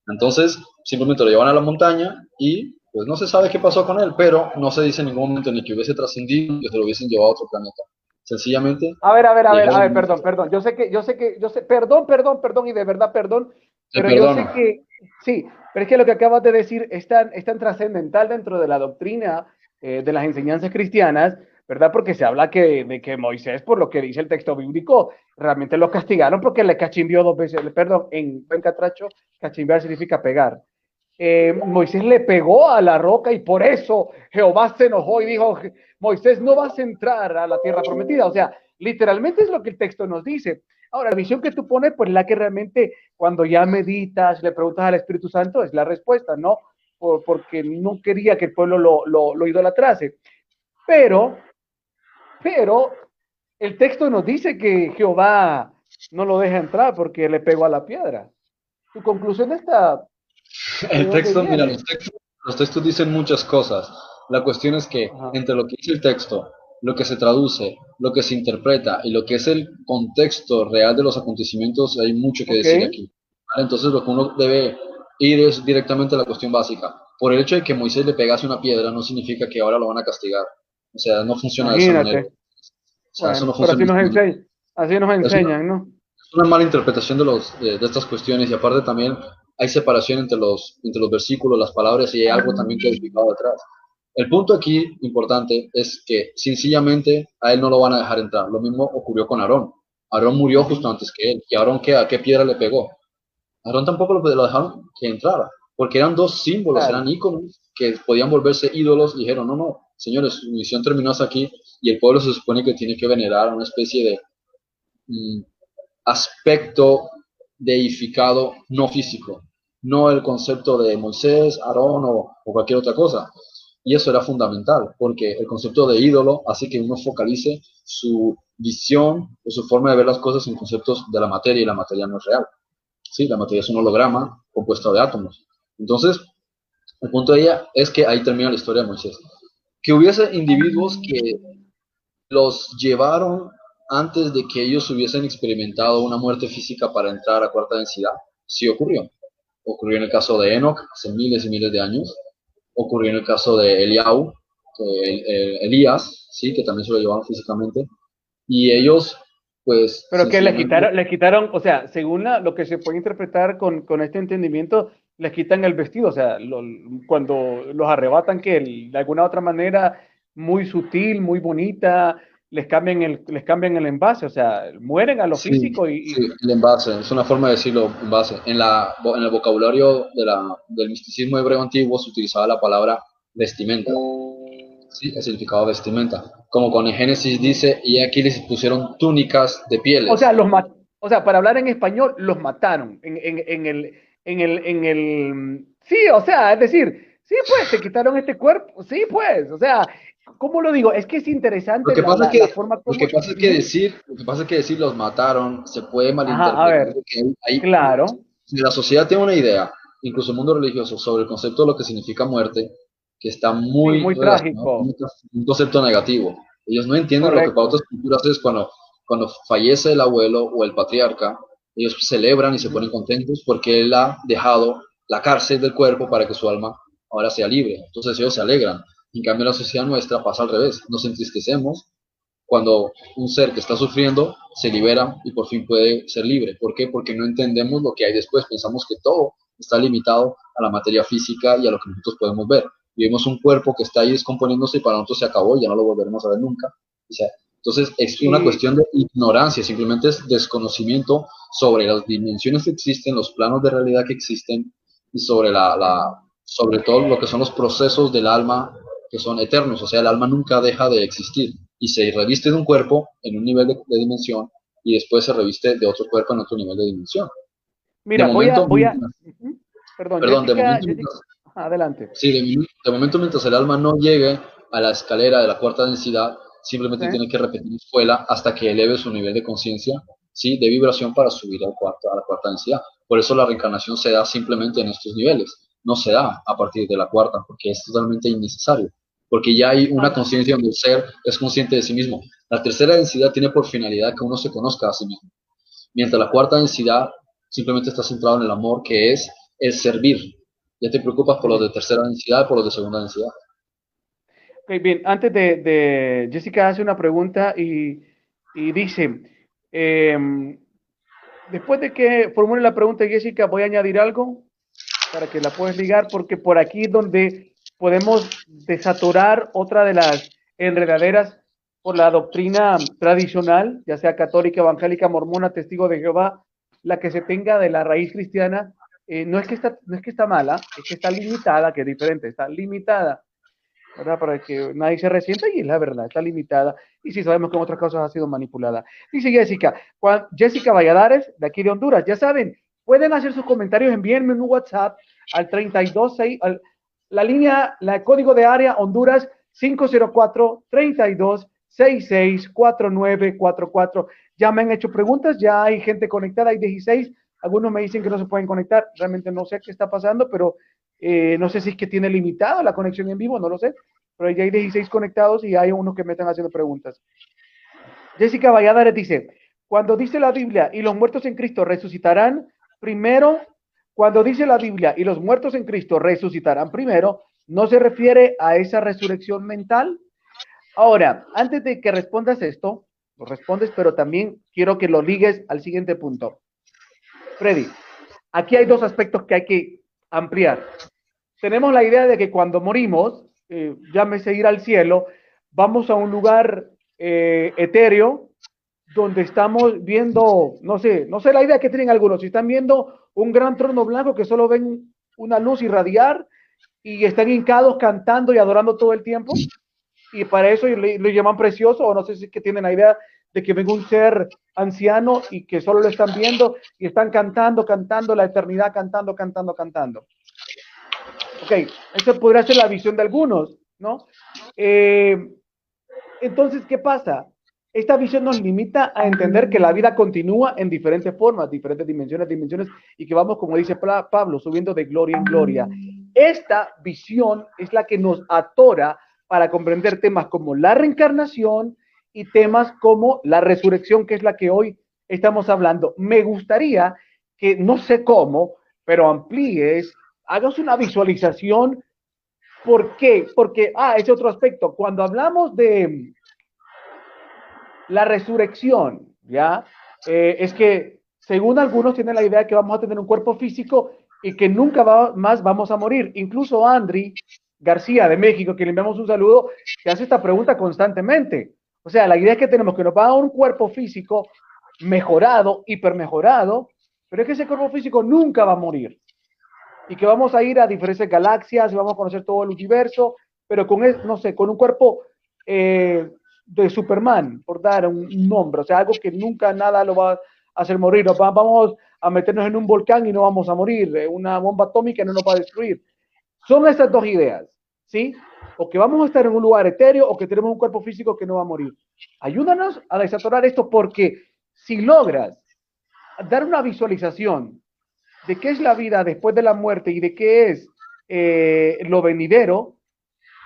Entonces simplemente lo llevan a la montaña y pues no se sabe qué pasó con él, pero no se dice en ningún momento ni que hubiese trascendido que se lo hubiesen llevado a otro planeta. Sencillamente. A ver, a ver, a ver, a ver, perdón, perdón. Yo sé que, yo sé que, yo sé, perdón, perdón, perdón y de verdad perdón, pero yo sé que, sí, pero es que lo que acabas de decir es tan, es tan trascendental dentro de la doctrina eh, de las enseñanzas cristianas, ¿verdad? Porque se habla que, de que Moisés, por lo que dice el texto bíblico, realmente lo castigaron porque le cachimbió dos veces, perdón, en buen catracho, cachimbiar significa pegar. Eh, Moisés le pegó a la roca y por eso Jehová se enojó y dijo, Moisés no vas a entrar a la tierra prometida. O sea, literalmente es lo que el texto nos dice. Ahora, la visión que tú pones, pues la que realmente cuando ya meditas, le preguntas al Espíritu Santo, es la respuesta, ¿no? porque no quería que el pueblo lo, lo, lo idolatrase. Pero, pero el texto nos dice que Jehová no lo deja entrar porque le pegó a la piedra. Tu conclusión está... El texto, mira, los textos, los textos, dicen muchas cosas. La cuestión es que entre lo que dice el texto, lo que se traduce, lo que se interpreta y lo que es el contexto real de los acontecimientos, hay mucho que decir aquí. Entonces lo que uno debe ir es directamente a la cuestión básica. Por el hecho de que Moisés le pegase una piedra no significa que ahora lo van a castigar. O sea, no funciona de esa manera. así nos, enseñan, ¿no? Es una mala interpretación de, los, de, estas cuestiones y aparte también hay separación entre los, entre los versículos, las palabras y hay algo también explicado atrás. El punto aquí importante es que sencillamente a él no lo van a dejar entrar. Lo mismo ocurrió con Aarón. Aarón murió justo antes que él. ¿Y Aarón qué, a qué piedra le pegó? Aarón tampoco lo, dejaron que entrara, porque eran dos símbolos, eran íconos que podían volverse ídolos. Y dijeron, no, no, señores, su misión terminó hasta aquí y el pueblo se supone que tiene que venerar una especie de mm, aspecto deificado no físico, no el concepto de Moisés, Aarón o, o, cualquier otra cosa. Y eso era fundamental, porque el concepto de ídolo hace que uno focalice su visión o su forma de ver las cosas en conceptos de la materia y la materia no es real. ¿sí? La materia es un holograma compuesto de átomos. Entonces, el punto de ella es que ahí termina la historia de Moisés. Que hubiese individuos que los llevaron antes de que ellos hubiesen experimentado una muerte física para entrar a cuarta densidad. Sí ocurrió. Ocurrió en el caso de Enoch hace miles y miles de años. Ocurrió en el caso de Eliau, Elías, sí, que también se lo llevaron físicamente. Y ellos, pues... Pero que le quitaron, le quitaron, o sea, según lo que se puede interpretar con, con este entendimiento, les quitan el vestido, o sea, cuando los arrebatan que de alguna otra manera muy sutil, muy bonita, les cambian el, les cambian el envase, o sea, mueren a lo físico y, Sí, el envase, es una forma de decirlo, envase. En, la, en el vocabulario de la, del misticismo hebreo antiguo se utilizaba la palabra vestimenta. Sí, el significado vestimenta. Como con el Génesis dice, y aquí les pusieron túnicas de pieles. O sea, los o sea, para hablar en español, los mataron en, en, en el, en el, en el, sí, o sea, es decir, sí, pues, se quitaron este cuerpo, sí, pues, o sea, ¿Cómo lo digo? Es que es interesante lo que pasa la, que, forma Lo que pasa es que decir, lo que pasa es que decir los mataron se puede malinterpretar. a ver, claro. Si la sociedad tiene una idea, incluso el mundo religioso, sobre el concepto de lo que significa muerte, que está muy, muy trágico. Un concepto negativo. Ellos no entienden lo que para otras culturas es cuando, cuando fallece el abuelo o el patriarca, ellos celebran y se ponen contentos porque él ha dejado la cárcel del cuerpo para que su alma ahora sea libre. Entonces ellos se alegran. En cambio, la sociedad nuestra pasa al revés. Nos entristecemos cuando un ser que está sufriendo se libera y por fin puede ser libre. ¿Por qué? Porque no entendemos lo que hay después. Pensamos que todo está limitado a la materia física y a lo que nosotros podemos ver. Vivimos un cuerpo que está ahí descomponiéndose y para nosotros se acabó y ya no lo volveremos a ver nunca. entonces es una cuestión de ignorancia, simplemente es desconocimiento sobre las dimensiones que existen, los planos de realidad que existen y sobre, la, la sobre todo lo que son los procesos del alma que son eternos, o sea, el alma nunca deja de existir y se reviste de un cuerpo en un nivel de, dimensión y después se reviste de otro cuerpo en otro nivel de dimensión. Mira, voy, a, voy a... Perdón, perdón de momento, adelante. Sí, de, momento mientras el alma no llegue a la escalera de la cuarta densidad, simplemente tiene que repetir escuela hasta que eleve su nivel de conciencia, ¿sí? de vibración para subir al cuarto, a la cuarta densidad. Por eso la reencarnación se da simplemente en estos niveles, no se da a partir de la cuarta, porque es totalmente innecesario porque ya hay una conciencia donde el ser es consciente de sí mismo. La tercera densidad tiene por finalidad que uno se conozca a sí mismo, mientras la cuarta densidad simplemente está centrado en el amor, que es el servir. Ya te preocupas por los de tercera densidad, por los de segunda densidad. Ok, bien, antes de, Jessica hace una pregunta y, dice, em, después de que formule la pregunta Jessica, voy a añadir algo para que la puedas ligar, porque por aquí donde podemos desaturar otra de las enredaderas por la doctrina tradicional, ya sea católica, evangélica, mormona, testigo de Jehová, la que se tenga de la raíz cristiana, eh, no, es que está, no es que está mala, es que está limitada, que es diferente, está limitada, ¿verdad? Para que nadie se resienta y es la verdad, está limitada. Y sí sabemos que en otras cosas ha sido manipulada. Dice Jessica, Jessica Valladares, de aquí de Honduras, ya saben, pueden hacer sus comentarios, envíenme un WhatsApp al 326, al, la línea, la código de área Honduras 504 32 66 4944. Ya me han hecho preguntas, ya hay gente conectada, hay 16. Algunos me dicen que no se pueden conectar. Realmente no sé qué está pasando, pero eh, no sé si es que tiene limitado la conexión en vivo, no lo sé. Pero ya hay 16 conectados y hay unos que me están haciendo preguntas. Jessica Valladares dice, cuando dice la Biblia y los muertos en Cristo resucitarán, primero cuando dice la Biblia y los muertos en Cristo resucitarán primero, no se refiere a esa resurrección mental. Ahora, antes de que respondas esto, lo respondes, pero también quiero que lo ligues al siguiente punto. Freddy, aquí hay dos aspectos que hay que ampliar. Tenemos la idea de que cuando morimos, eh, llámese ir al cielo, vamos a un lugar eh, etéreo donde estamos viendo, no sé, no sé la idea que tienen algunos, si están viendo un gran trono blanco que solo ven una luz irradiar y están hincados cantando y adorando todo el tiempo. Y para eso lo llaman precioso, o no sé si es que tienen la idea de que ven un ser anciano y que solo lo están viendo y están cantando, cantando la eternidad, cantando, cantando, cantando. Ok, eso podría ser la visión de algunos, ¿no? Eh, entonces, ¿qué pasa? Esta visión nos limita a entender que la vida continúa en diferentes formas, diferentes dimensiones, dimensiones, y que vamos, como dice Pablo, subiendo de gloria en gloria. Esta visión es la que nos atora para comprender temas como la reencarnación y temas como la resurrección, que es la que hoy estamos hablando. Me gustaría que, no sé cómo, pero amplíes, hagas una visualización. ¿Por qué? Porque, ah, ese otro aspecto. Cuando hablamos de la resurrección, ¿ya? Eh, es que, según algunos, tienen la idea que vamos a tener un cuerpo físico y que nunca más vamos a morir. Incluso Andri García de México, que le enviamos un saludo, que hace esta pregunta constantemente. O sea, la idea es que tenemos que nos va a un cuerpo físico mejorado, hipermejorado, pero es que ese cuerpo físico nunca va a morir. Y que vamos a ir a diferentes galaxias, vamos a conocer todo el universo, pero con, no sé, con un cuerpo eh, de Superman, por dar un nombre, o sea, algo que nunca nada lo va a hacer morir. vamos a meternos en un volcán y no vamos a morir, eh, una bomba atómica no nos va a destruir. Son estas dos ideas, ¿sí? O que vamos a estar en un lugar etéreo o que tenemos un cuerpo físico que no va a morir. Ayúdanos a desatorar esto porque si logras dar una visualización de qué es la vida después de la muerte y de qué es eh, lo venidero,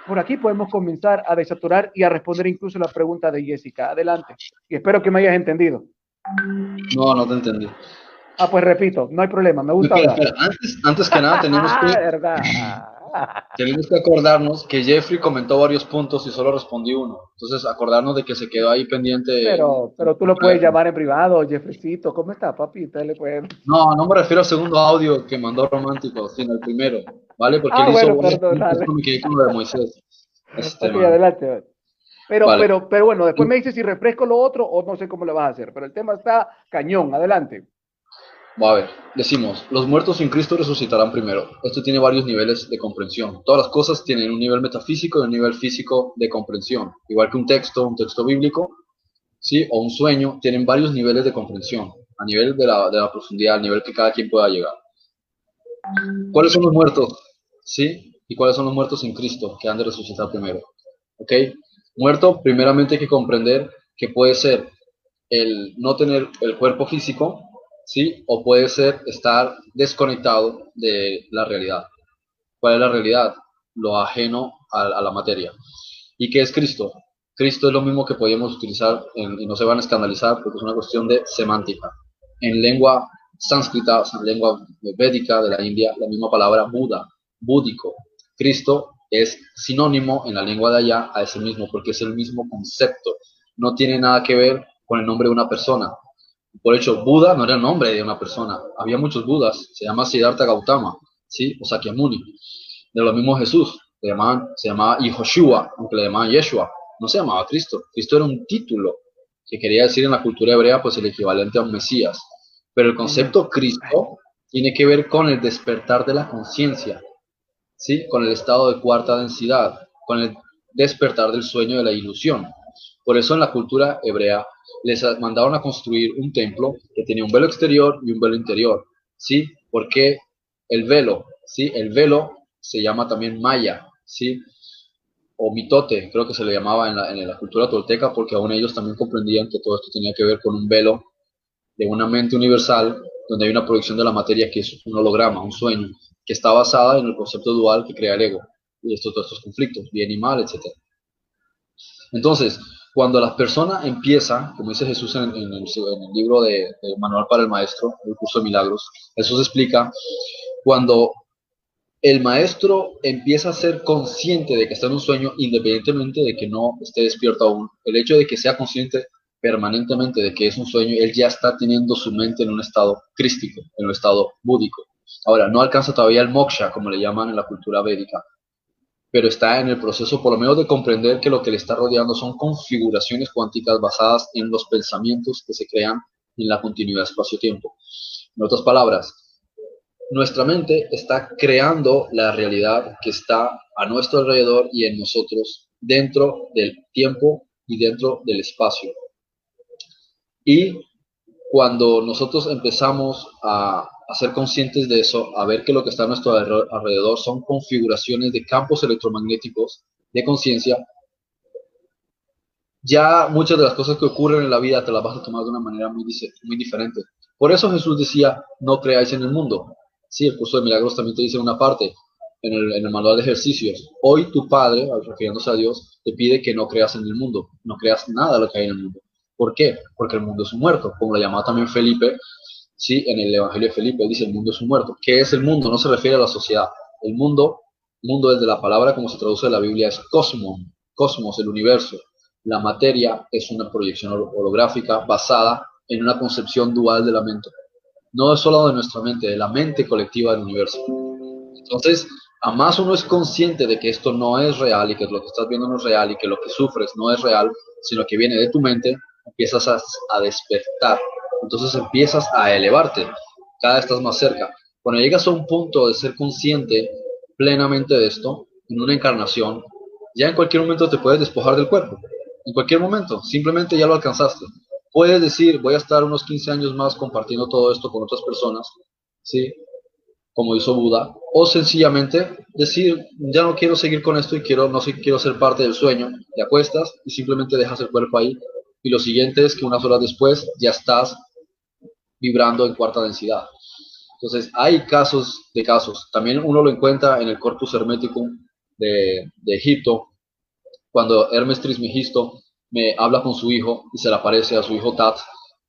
por aquí podemos comenzar a desaturar y a responder incluso la pregunta de Jessica. Adelante. Y espero que me hayas entendido. No, no te entendí. Ah, pues repito, no hay problema, me gusta hablar. Antes, antes que nada, tenemos que, tenemos que acordarnos que Jeffrey comentó varios puntos y solo respondí uno. Entonces, acordarnos de que se quedó ahí pendiente. Pero, pero tú lo puedes llamar en privado, Jeffreycito. ¿Cómo está, papi? le pueden... No, no me refiero al segundo audio que mandó Romántico, sino al primero, ¿vale? Porque ah, él bueno, hizo perdón, me de Moisés. Este, adelante. Pero, pero, pero bueno, después me dices si refresco lo otro o no sé cómo lo vas a hacer. Pero el tema está cañón. Adelante. A ver, decimos, los muertos sin Cristo resucitarán primero. Esto tiene varios niveles de comprensión. Todas las cosas tienen un nivel metafísico y un nivel físico de comprensión. Igual que un texto, un texto bíblico, ¿sí? o un sueño, tienen varios niveles de comprensión, a nivel de la, de la profundidad, al nivel que cada quien pueda llegar. ¿Cuáles son los muertos? ¿Sí? ¿Y cuáles son los muertos sin Cristo que han de resucitar primero? ¿Ok? Muerto, primeramente hay que comprender que puede ser el no tener el cuerpo físico, ¿sí? O puede ser estar desconectado de la realidad. ¿Cuál es la realidad? Lo ajeno a, la materia. ¿Y qué es Cristo? Cristo es lo mismo que podemos utilizar y no se van a escandalizar porque es una cuestión de semántica. En lengua sánscrita, en lengua védica de la India, la misma palabra Buda, búdico. Cristo es sinónimo en la lengua de allá a ese mismo porque es el mismo concepto. No tiene nada que ver con el nombre de una persona. Por hecho, Buda no era el nombre de una persona. Había muchos Budas. Se llama Siddhartha Gautama, ¿sí? O Sakyamuni. De lo mismo Jesús. Se, llamaban, se llamaba Yehoshua, aunque le llamaban Yeshua. No se llamaba Cristo. Cristo era un título que quería decir en la cultura hebrea, pues el equivalente a un Mesías. Pero el concepto Cristo tiene que ver con el despertar de la conciencia, ¿sí? Con el estado de cuarta densidad, con el despertar del sueño de la ilusión. Por eso en la cultura hebrea les mandaron a construir un templo que tenía un velo exterior y un velo interior, ¿sí? Porque el velo, ¿sí? El velo se llama también maya, ¿sí? O mitote, creo que se le llamaba en la, en la cultura tolteca, porque aún ellos también comprendían que todo esto tenía que ver con un velo de una mente universal, donde hay una proyección de la materia que es un holograma, un sueño, que está basada en el concepto dual que crea el ego, y todos estos conflictos, bien y mal, etc. Entonces, cuando la persona empieza, como dice Jesús en, el, libro de, Manual para el Maestro, el curso de milagros, Jesús explica, cuando el maestro empieza a ser consciente de que está en un sueño, independientemente de que no esté despierto aún, el hecho de que sea consciente permanentemente de que es un sueño, él ya está teniendo su mente en un estado crístico, en un estado búdico. Ahora, no alcanza todavía el moksha, como le llaman en la cultura védica, pero está en el proceso por lo menos de comprender que lo que le está rodeando son configuraciones cuánticas basadas en los pensamientos que se crean en la continuidad espacio-tiempo. En otras palabras, nuestra mente está creando la realidad que está a nuestro alrededor y en nosotros dentro del tiempo y dentro del espacio. Y cuando nosotros empezamos a a ser conscientes de eso, a ver que lo que está a nuestro alrededor son configuraciones de campos electromagnéticos de conciencia, ya muchas de las cosas que ocurren en la vida te las vas a tomar de una manera muy, muy diferente. Por eso Jesús decía, no creáis en el mundo. Sí, el curso de milagros también te dice una parte, en el, en el manual de ejercicios. Hoy tu padre, refiriéndose a Dios, te pide que no creas en el mundo, no creas nada de lo que hay en el mundo. ¿Por qué? Porque el mundo es un muerto, como lo llamaba también Felipe, sí, en el Evangelio de Felipe, dice el mundo es un muerto. ¿Qué es el mundo? No se refiere a la sociedad. El mundo, mundo desde la palabra como se traduce en la Biblia es cosmos, cosmos, el universo. La materia es una proyección holográfica basada en una concepción dual de la mente. No es solo de nuestra mente, de la mente colectiva del universo. Entonces, a más uno es consciente de que esto no es real y que lo que estás viendo no es real y que lo que sufres no es real, sino que viene de tu mente, empiezas a, a despertar. Entonces empiezas a elevarte. Cada vez estás más cerca. Cuando llegas a un punto de ser consciente plenamente de esto, en una encarnación, ya en cualquier momento te puedes despojar del cuerpo. En cualquier momento. Simplemente ya lo alcanzaste. Puedes decir, voy a estar unos 15 años más compartiendo todo esto con otras personas, ¿sí? Como hizo Buda. O sencillamente decir, ya no quiero seguir con esto y quiero, no sé, quiero ser parte del sueño. Te acuestas y simplemente dejas el cuerpo ahí. Y lo siguiente es que unas horas después ya estás vibrando en cuarta densidad. Entonces, hay casos de casos. También uno lo encuentra en el Corpus Hermeticum de, de Egipto, cuando Hermes Trismegisto me habla con su hijo y se le aparece a su hijo Tat.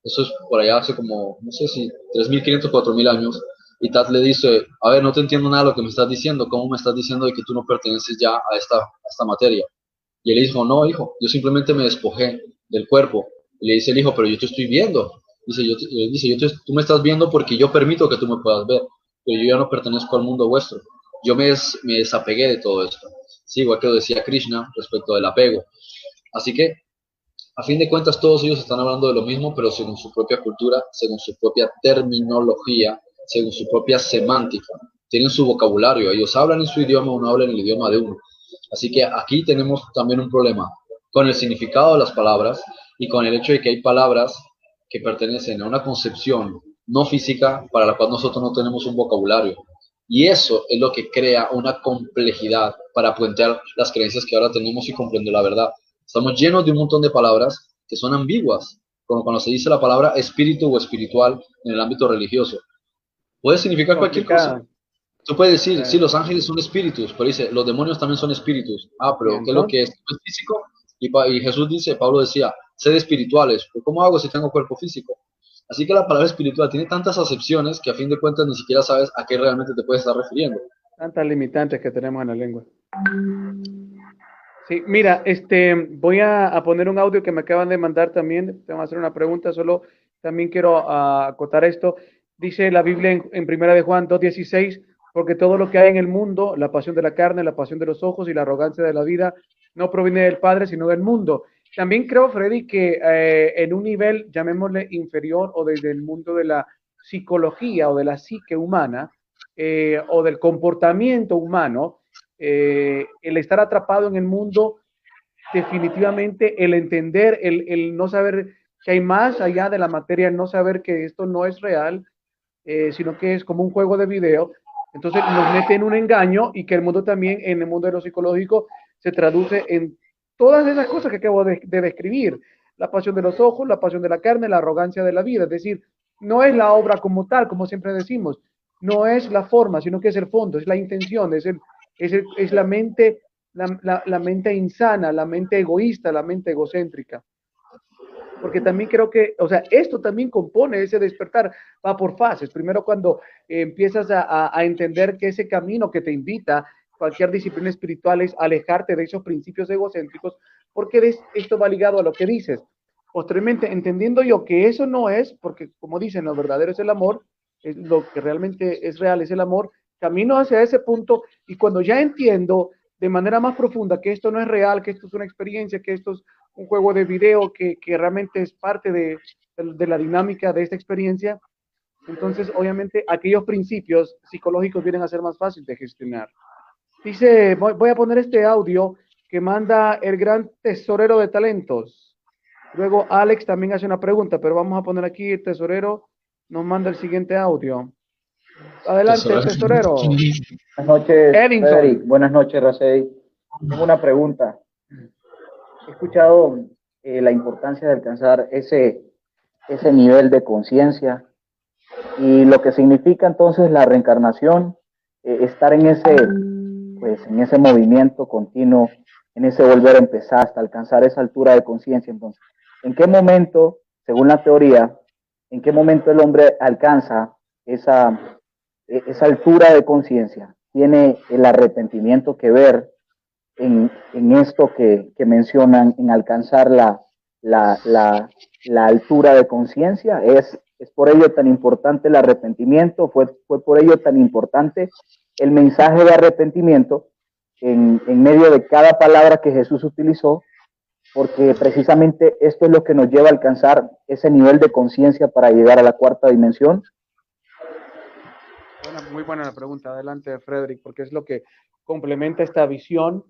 Eso es por allá hace como, no sé si 3.500, 4.000 años. Y Tat le dice, a ver, no te entiendo nada lo que me estás diciendo. ¿Cómo me estás diciendo de que tú no perteneces ya a esta, a esta materia? Y él dijo, no, hijo, yo simplemente me despojé del cuerpo. Y le dice el hijo, pero yo te estoy viendo. Dice, yo, dice, yo tú me estás viendo porque yo permito que tú me puedas ver, pero yo ya no pertenezco al mundo vuestro. Yo me, me desapegué de todo esto. Sí, igual que lo decía Krishna respecto del apego. Así que a fin de cuentas, todos ellos están hablando de lo mismo, pero según su propia cultura, según su propia terminología, según su propia semántica. Tienen su vocabulario, ellos hablan en su idioma, uno habla en el idioma de uno. Así que aquí tenemos también un problema con el significado de las palabras y con el hecho de que hay palabras que pertenecen a una concepción no física para la cual nosotros no tenemos un vocabulario. Y eso es lo que crea una complejidad para puentear las creencias que ahora tenemos y comprender la verdad. Estamos llenos de un montón de palabras que son ambiguas, como cuando se dice la palabra espíritu o espiritual en el ámbito religioso. Puede significar cualquier cosa. Tú puedes decir, sí, los ángeles son espíritus, pero dice, los demonios también son espíritus. Ah, pero ¿qué es lo que es? ¿Es físico? Y, y, Jesús dice, Pablo decía, sed espirituales. ¿Cómo hago si tengo cuerpo físico? Así que la palabra espiritual tiene tantas acepciones que a fin de cuentas ni siquiera sabes a qué realmente te puedes estar refiriendo. Tantas limitantes que tenemos en la lengua. Sí, mira, este, voy a, poner un audio que me acaban de mandar también. Te voy a hacer una pregunta, solo también quiero acotar esto. Dice la Biblia en, en Primera de Juan 2.16, porque todo lo que hay en el mundo, la pasión de la carne, la pasión de los ojos y la arrogancia de la vida, no proviene del Padre, sino del mundo. También creo, Freddy, que eh, en un nivel, llamémosle inferior o desde el mundo de la psicología o de la psique humana eh, o del comportamiento humano, eh, el estar atrapado en el mundo, definitivamente el entender, el, no saber que hay más allá de la materia, el no saber que esto no es real, sino que es como un juego de video, entonces nos mete en un engaño y que el mundo también, en el mundo de lo psicológico, se traduce en todas esas cosas que acabo de, de describir, la pasión de los ojos, la pasión de la carne, la arrogancia de la vida, es decir, no es la obra como tal, como siempre decimos, no es la forma, sino que es el fondo, es la intención, es el, es, la mente, la, mente insana, la mente egoísta, la mente egocéntrica. Porque también creo que, o sea, esto también compone ese despertar, va por fases. Primero cuando empiezas a, entender que ese camino que te invita cualquier disciplina espiritual es alejarte de esos principios egocéntricos, porque esto va ligado a lo que dices. Posteriormente, entendiendo yo que eso no es, porque como dicen, lo verdadero es el amor, lo que realmente es real es el amor, camino hacia ese punto y cuando ya entiendo de manera más profunda que esto no es real, que esto es una experiencia, que esto es un juego de video, que, que realmente es parte de, de, la dinámica de esta experiencia, entonces obviamente aquellos principios psicológicos vienen a ser más fáciles de gestionar. Dice, voy, voy a poner este audio que manda el gran tesorero de talentos. Luego Alex también hace una pregunta, pero vamos a poner aquí el tesorero, nos manda el siguiente audio. Adelante, tesorero. Buenas noches, Buenas noches, Racey. Tengo una pregunta. He escuchado eh, la importancia de alcanzar ese, ese nivel de conciencia y lo que significa entonces la reencarnación, eh, estar en ese, pues en ese movimiento continuo, en ese volver a empezar hasta alcanzar esa altura de conciencia. Entonces, ¿en qué momento, según la teoría, en qué momento el hombre alcanza esa, e, esa altura de conciencia? ¿Tiene el arrepentimiento que ver en, esto que, mencionan, en alcanzar la, la, la altura de conciencia? ¿Es es por ello tan importante el arrepentimiento, fue, fue por ello tan importante el mensaje de arrepentimiento en, en medio de cada palabra que Jesús utilizó, porque precisamente esto es lo que nos lleva a alcanzar ese nivel de conciencia para llegar a la cuarta dimensión. muy buena la pregunta. Adelante, Frederick, porque es lo que complementa esta visión.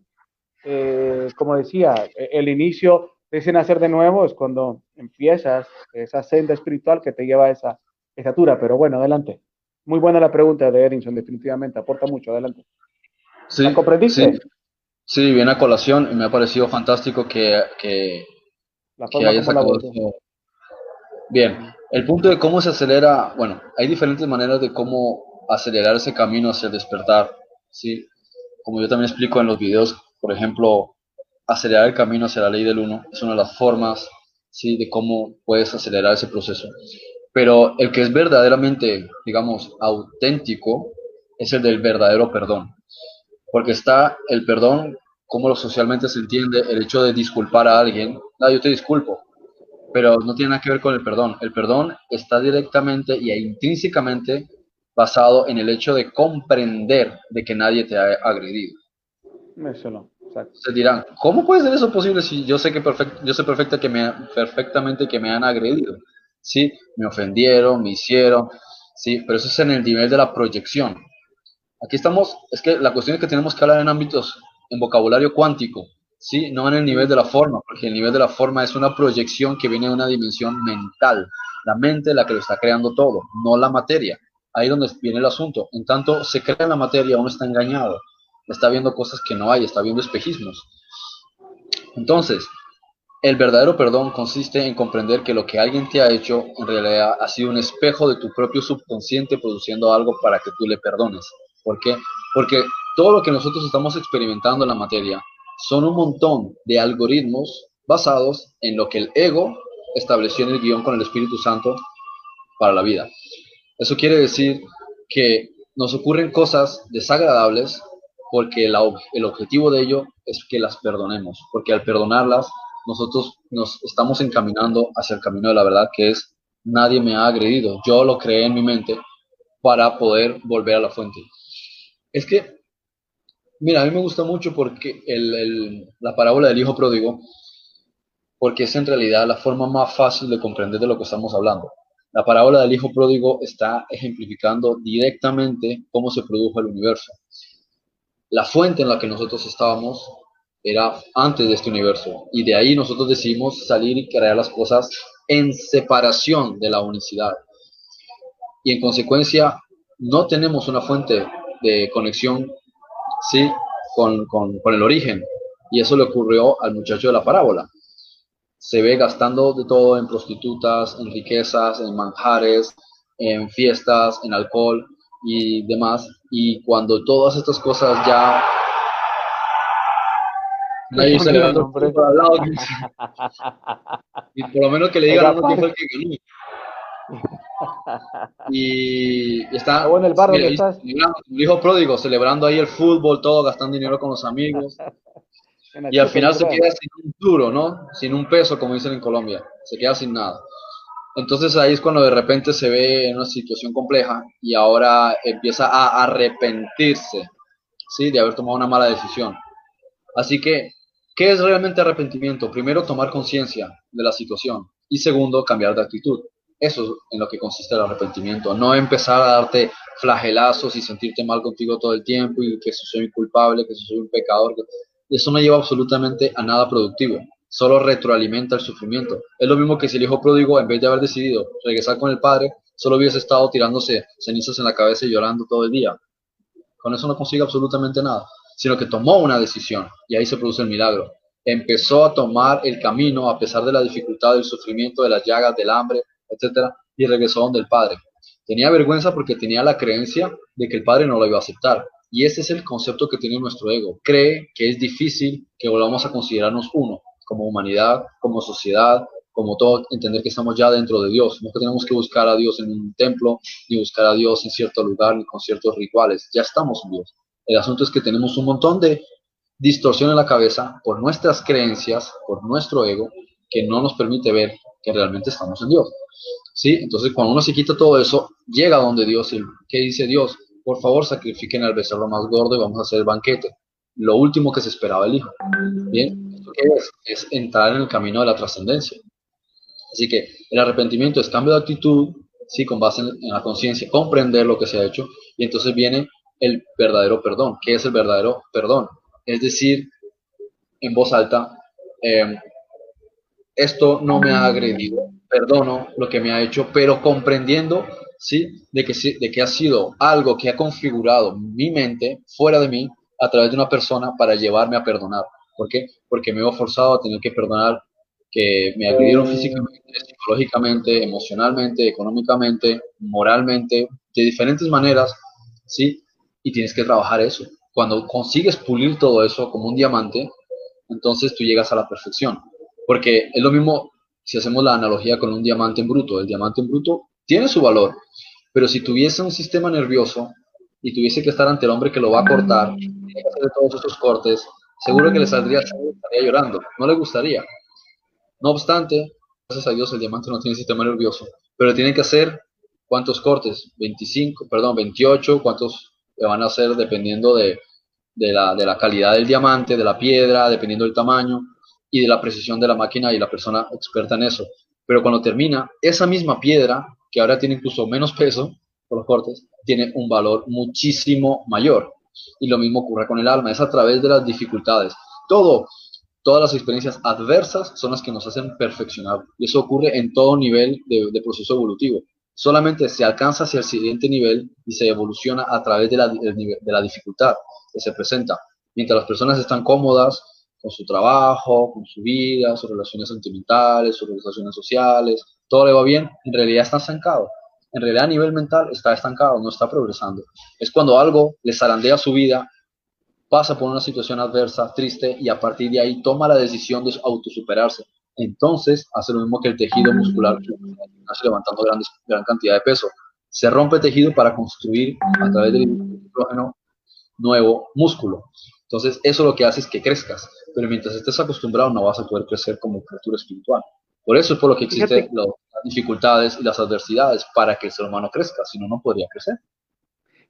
Eh, como decía, el inicio dicen hacer de nuevo es cuando empiezas esa senda espiritual que te lleva a esa estatura. Pero bueno, adelante. Muy buena la pregunta de Edinson, definitivamente, aporta mucho, adelante. Sí, ¿La comprendiste? Sí. viene a colación y me ha parecido fantástico que, que, haya sacado Bien, el punto de cómo se acelera, bueno, hay diferentes maneras de cómo acelerar ese camino hacia el despertar, ¿sí? Como yo también explico en los videos, por ejemplo, acelerar el camino hacia la ley del uno es una de las formas ¿sí? de cómo puedes acelerar ese proceso. Pero el que es verdaderamente, digamos, auténtico es el del verdadero perdón. Porque está el perdón, como lo socialmente se entiende, el hecho de disculpar a alguien. No, yo te disculpo, pero no tiene nada que ver con el perdón. El perdón está directamente y intrínsecamente basado en el hecho de comprender de que nadie te ha agredido. Eso no. Se dirán, ¿cómo puede ser eso posible si yo sé que yo sé perfecta que me, perfectamente que me han agredido? Sí, me ofendieron, me hicieron, sí, pero eso es en el nivel de la proyección. Aquí estamos, es que la cuestión es que tenemos que hablar en ámbitos, en vocabulario cuántico, sí, no en el nivel de la forma, porque el nivel de la forma es una proyección que viene de una dimensión mental. La mente la que lo está creando todo, no la materia. Ahí es donde viene el asunto. En tanto se crea la materia, uno está engañado está viendo cosas que no hay, está viendo espejismos. Entonces, el verdadero perdón consiste en comprender que lo que alguien te ha hecho en realidad ha sido un espejo de tu propio subconsciente produciendo algo para que tú le perdones. ¿Por qué? Porque todo lo que nosotros estamos experimentando en la materia son un montón de algoritmos basados en lo que el ego estableció en el guion con el Espíritu Santo para la vida. Eso quiere decir que nos ocurren cosas desagradables porque el objetivo de ello es que las perdonemos, porque al perdonarlas nosotros nos estamos encaminando hacia el camino de la verdad, que es nadie me ha agredido, yo lo creé en mi mente para poder volver a la fuente. Es que, mira, a mí me gusta mucho porque la parábola del hijo pródigo, porque es en realidad la forma más fácil de comprender de lo que estamos hablando. La parábola del hijo pródigo está ejemplificando directamente cómo se produjo el universo la fuente en la que nosotros estábamos era antes de este universo. Y de ahí nosotros decidimos salir y crear las cosas en separación de la unicidad. Y en consecuencia, no tenemos una fuente de conexión ¿sí? con, con, con el origen. Y eso le ocurrió al muchacho de la parábola. Se ve gastando de todo en prostitutas, en riquezas, en manjares, en fiestas, en alcohol y demás y cuando todas estas cosas ya nadie se levantó por al lado y por lo menos que le digan a uno que fue el que ganó. Y está bueno el barrio estás. el hijo pródigo celebrando ahí el fútbol todo gastando dinero con los amigos. Y al final se queda sin un duro no sin un peso como dicen en Colombia. Se queda sin nada. Entonces ahí es cuando de repente se ve en una situación compleja y ahora empieza a arrepentirse, ¿sí? De haber tomado una mala decisión. Así que, ¿qué es realmente arrepentimiento? Primero, tomar conciencia de la situación y segundo, cambiar de actitud. Eso es en lo que consiste el arrepentimiento. No empezar a darte flagelazos y sentirte mal contigo todo el tiempo y que soy culpable, que soy un pecador. Eso no lleva absolutamente a nada productivo solo retroalimenta el sufrimiento. Es lo mismo que si el hijo pródigo, en vez de haber decidido regresar con el padre, solo hubiese estado tirándose cenizas en la cabeza y llorando todo el día. Con eso no consigue absolutamente nada, sino que tomó una decisión y ahí se produce el milagro. Empezó a tomar el camino a pesar de la dificultad, del sufrimiento, de las llagas, del hambre, etcétera, y regresó donde el padre. Tenía vergüenza porque tenía la creencia de que el padre no lo iba a aceptar. Y ese es el concepto que tiene nuestro ego. Cree que es difícil que volvamos a considerarnos uno, como humanidad, como sociedad, como todo, entender que estamos ya dentro de Dios. No que tenemos que buscar a Dios en un templo, ni buscar a Dios en cierto lugar, ni con ciertos rituales. Ya estamos en Dios. El asunto es que tenemos un montón de distorsión en la cabeza por nuestras creencias, por nuestro ego, que no nos permite ver que realmente estamos en Dios. ¿Sí? Entonces, cuando uno se quita todo eso, llega donde Dios, y ¿qué dice Dios? Por favor, sacrifiquen al becerro más gordo y vamos a hacer el banquete. Lo último que se esperaba el Hijo. Bien? Es entrar en el camino de la trascendencia. Así que el arrepentimiento es cambio de actitud, sí, con base en, la conciencia, comprender lo que se ha hecho, y entonces viene el verdadero perdón. ¿Qué es el verdadero perdón? Es decir, en voz alta, em, esto no me ha agredido, perdono lo que me ha hecho, pero comprendiendo, ¿sí? De que, de que ha sido algo que ha configurado mi mente fuera de mí a través de una persona para llevarme a perdonar. ¿Por qué? Porque me he forzado a tener que perdonar que me agredieron físicamente, psicológicamente, emocionalmente, económicamente, moralmente, de diferentes maneras, ¿sí? Y tienes que trabajar eso. Cuando consigues pulir todo eso como un diamante, entonces tú llegas a la perfección. Porque es lo mismo si hacemos la analogía con un diamante en bruto. El diamante en bruto tiene su valor, pero si tuviese un sistema nervioso y tuviese que estar ante el hombre que lo va a cortar, y hacer todos esos cortes, seguro que le saldría, estaría llorando, no le gustaría. No obstante, gracias a Dios el diamante no tiene sistema nervioso, pero tiene que hacer cuántos cortes, 25, perdón, 28, cuántos le van a hacer dependiendo de, la, de la calidad del diamante, de la piedra, dependiendo del tamaño y de la precisión de la máquina y la persona experta en eso. Pero cuando termina, esa misma piedra, que ahora tiene incluso menos peso por los cortes, tiene un valor muchísimo mayor. Y lo mismo ocurre con el alma, es a través de las dificultades. Todo, todas las experiencias adversas son las que nos hacen perfeccionar. Y eso ocurre en todo nivel de, proceso evolutivo. Solamente se alcanza hacia el siguiente nivel y se evoluciona a través de la, dificultad que se presenta. Mientras las personas están cómodas con su trabajo, con su vida, sus relaciones sentimentales, sus relaciones sociales, todo le va bien, en realidad está estancado en realidad a nivel mental está estancado, no está progresando. Es cuando algo le zarandea su vida, pasa por una situación adversa, triste, y a partir de ahí toma la decisión de autosuperarse. Entonces hace lo mismo que el tejido muscular, levantando grandes, gran cantidad de peso. Se rompe tejido para construir a través del hidrógeno nuevo músculo. Entonces eso lo que hace es que crezcas, pero mientras estés acostumbrado no vas a poder crecer como criatura espiritual. Por eso es por lo que existen las dificultades y las adversidades para que el ser humano crezca, si no, no podría crecer.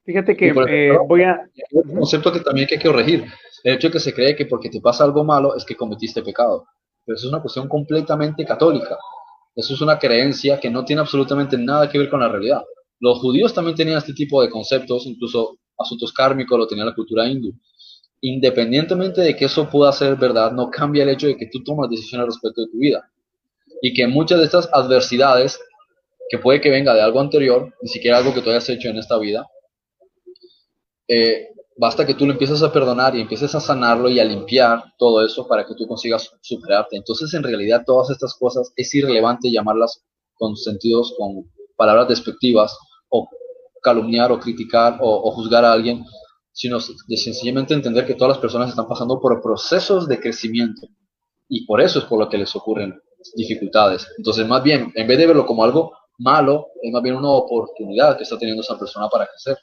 Fíjate que eh, voy a... Un concepto que también hay que corregir. El hecho de que se cree que porque te pasa algo malo es que cometiste pecado. Pero eso es una cuestión completamente católica. Eso es una creencia que no tiene absolutamente nada que ver con la realidad. Los judíos también tenían este tipo de conceptos, incluso asuntos kármicos lo tenía la cultura hindú. Independientemente de que eso pueda ser verdad, no cambia el hecho de que tú tomas decisiones respecto de tu vida y que muchas de estas adversidades, que puede que venga de algo anterior, ni siquiera algo que tú hayas hecho en esta vida, eh, basta que tú lo empieces a perdonar y empieces a sanarlo y a limpiar todo eso para que tú consigas superarte. Entonces, en realidad, todas estas cosas es irrelevante llamarlas con sentidos, con palabras despectivas, o calumniar o criticar o, juzgar a alguien, sino de sencillamente entender que todas las personas están pasando por procesos de crecimiento y por eso es por lo que les ocurren dificultades. Entonces, más bien, en vez de verlo como algo malo, es más bien una oportunidad que está teniendo esa persona para crecer.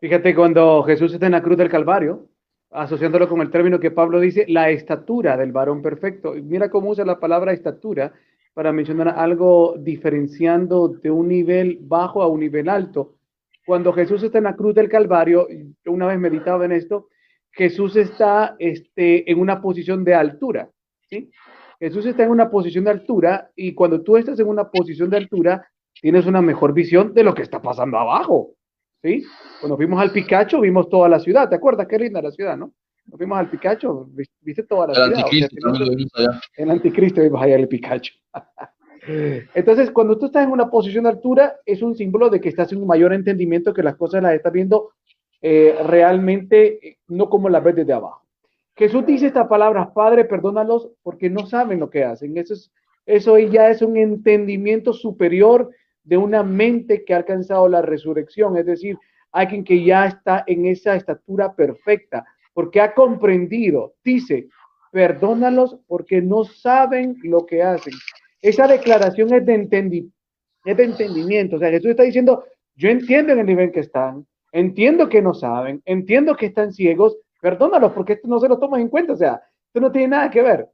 Fíjate, cuando Jesús está en la cruz del Calvario, asociándolo con el término que Pablo dice, la estatura del varón perfecto. Mira cómo usa la palabra estatura para mencionar algo diferenciando de un nivel bajo a un nivel alto. Cuando Jesús está en la cruz del Calvario, una vez meditaba en esto, Jesús está este, en una posición de altura. ¿sí? Jesús está en una posición de altura y cuando tú estás en una posición de altura, tienes una mejor visión de lo que está pasando abajo. ¿Sí? Cuando fuimos al Picacho, vimos toda la ciudad. ¿Te acuerdas? Qué linda la ciudad, ¿no? Nos fuimos al Picacho, viste toda la el ciudad. Anticristo, el anticristo vimos allá el Picacho. Entonces, cuando tú estás en una posición de altura, es un símbolo de que estás en un mayor entendimiento, que las cosas las estás viendo eh, realmente eh, no como las ves desde abajo. Jesús dice estas palabras, Padre, perdónalos porque no saben lo que hacen. Eso, es, eso ya es un entendimiento superior de una mente que ha alcanzado la resurrección. Es decir, alguien que ya está en esa estatura perfecta, porque ha comprendido, dice, perdónalos porque no saben lo que hacen. Esa declaración es de, es de entendimiento. O sea, Jesús está diciendo, yo entiendo en el nivel que están, entiendo que no saben, entiendo que están ciegos, perdónalos porque esto no se lo toman en cuenta. O sea, esto no tiene nada que ver.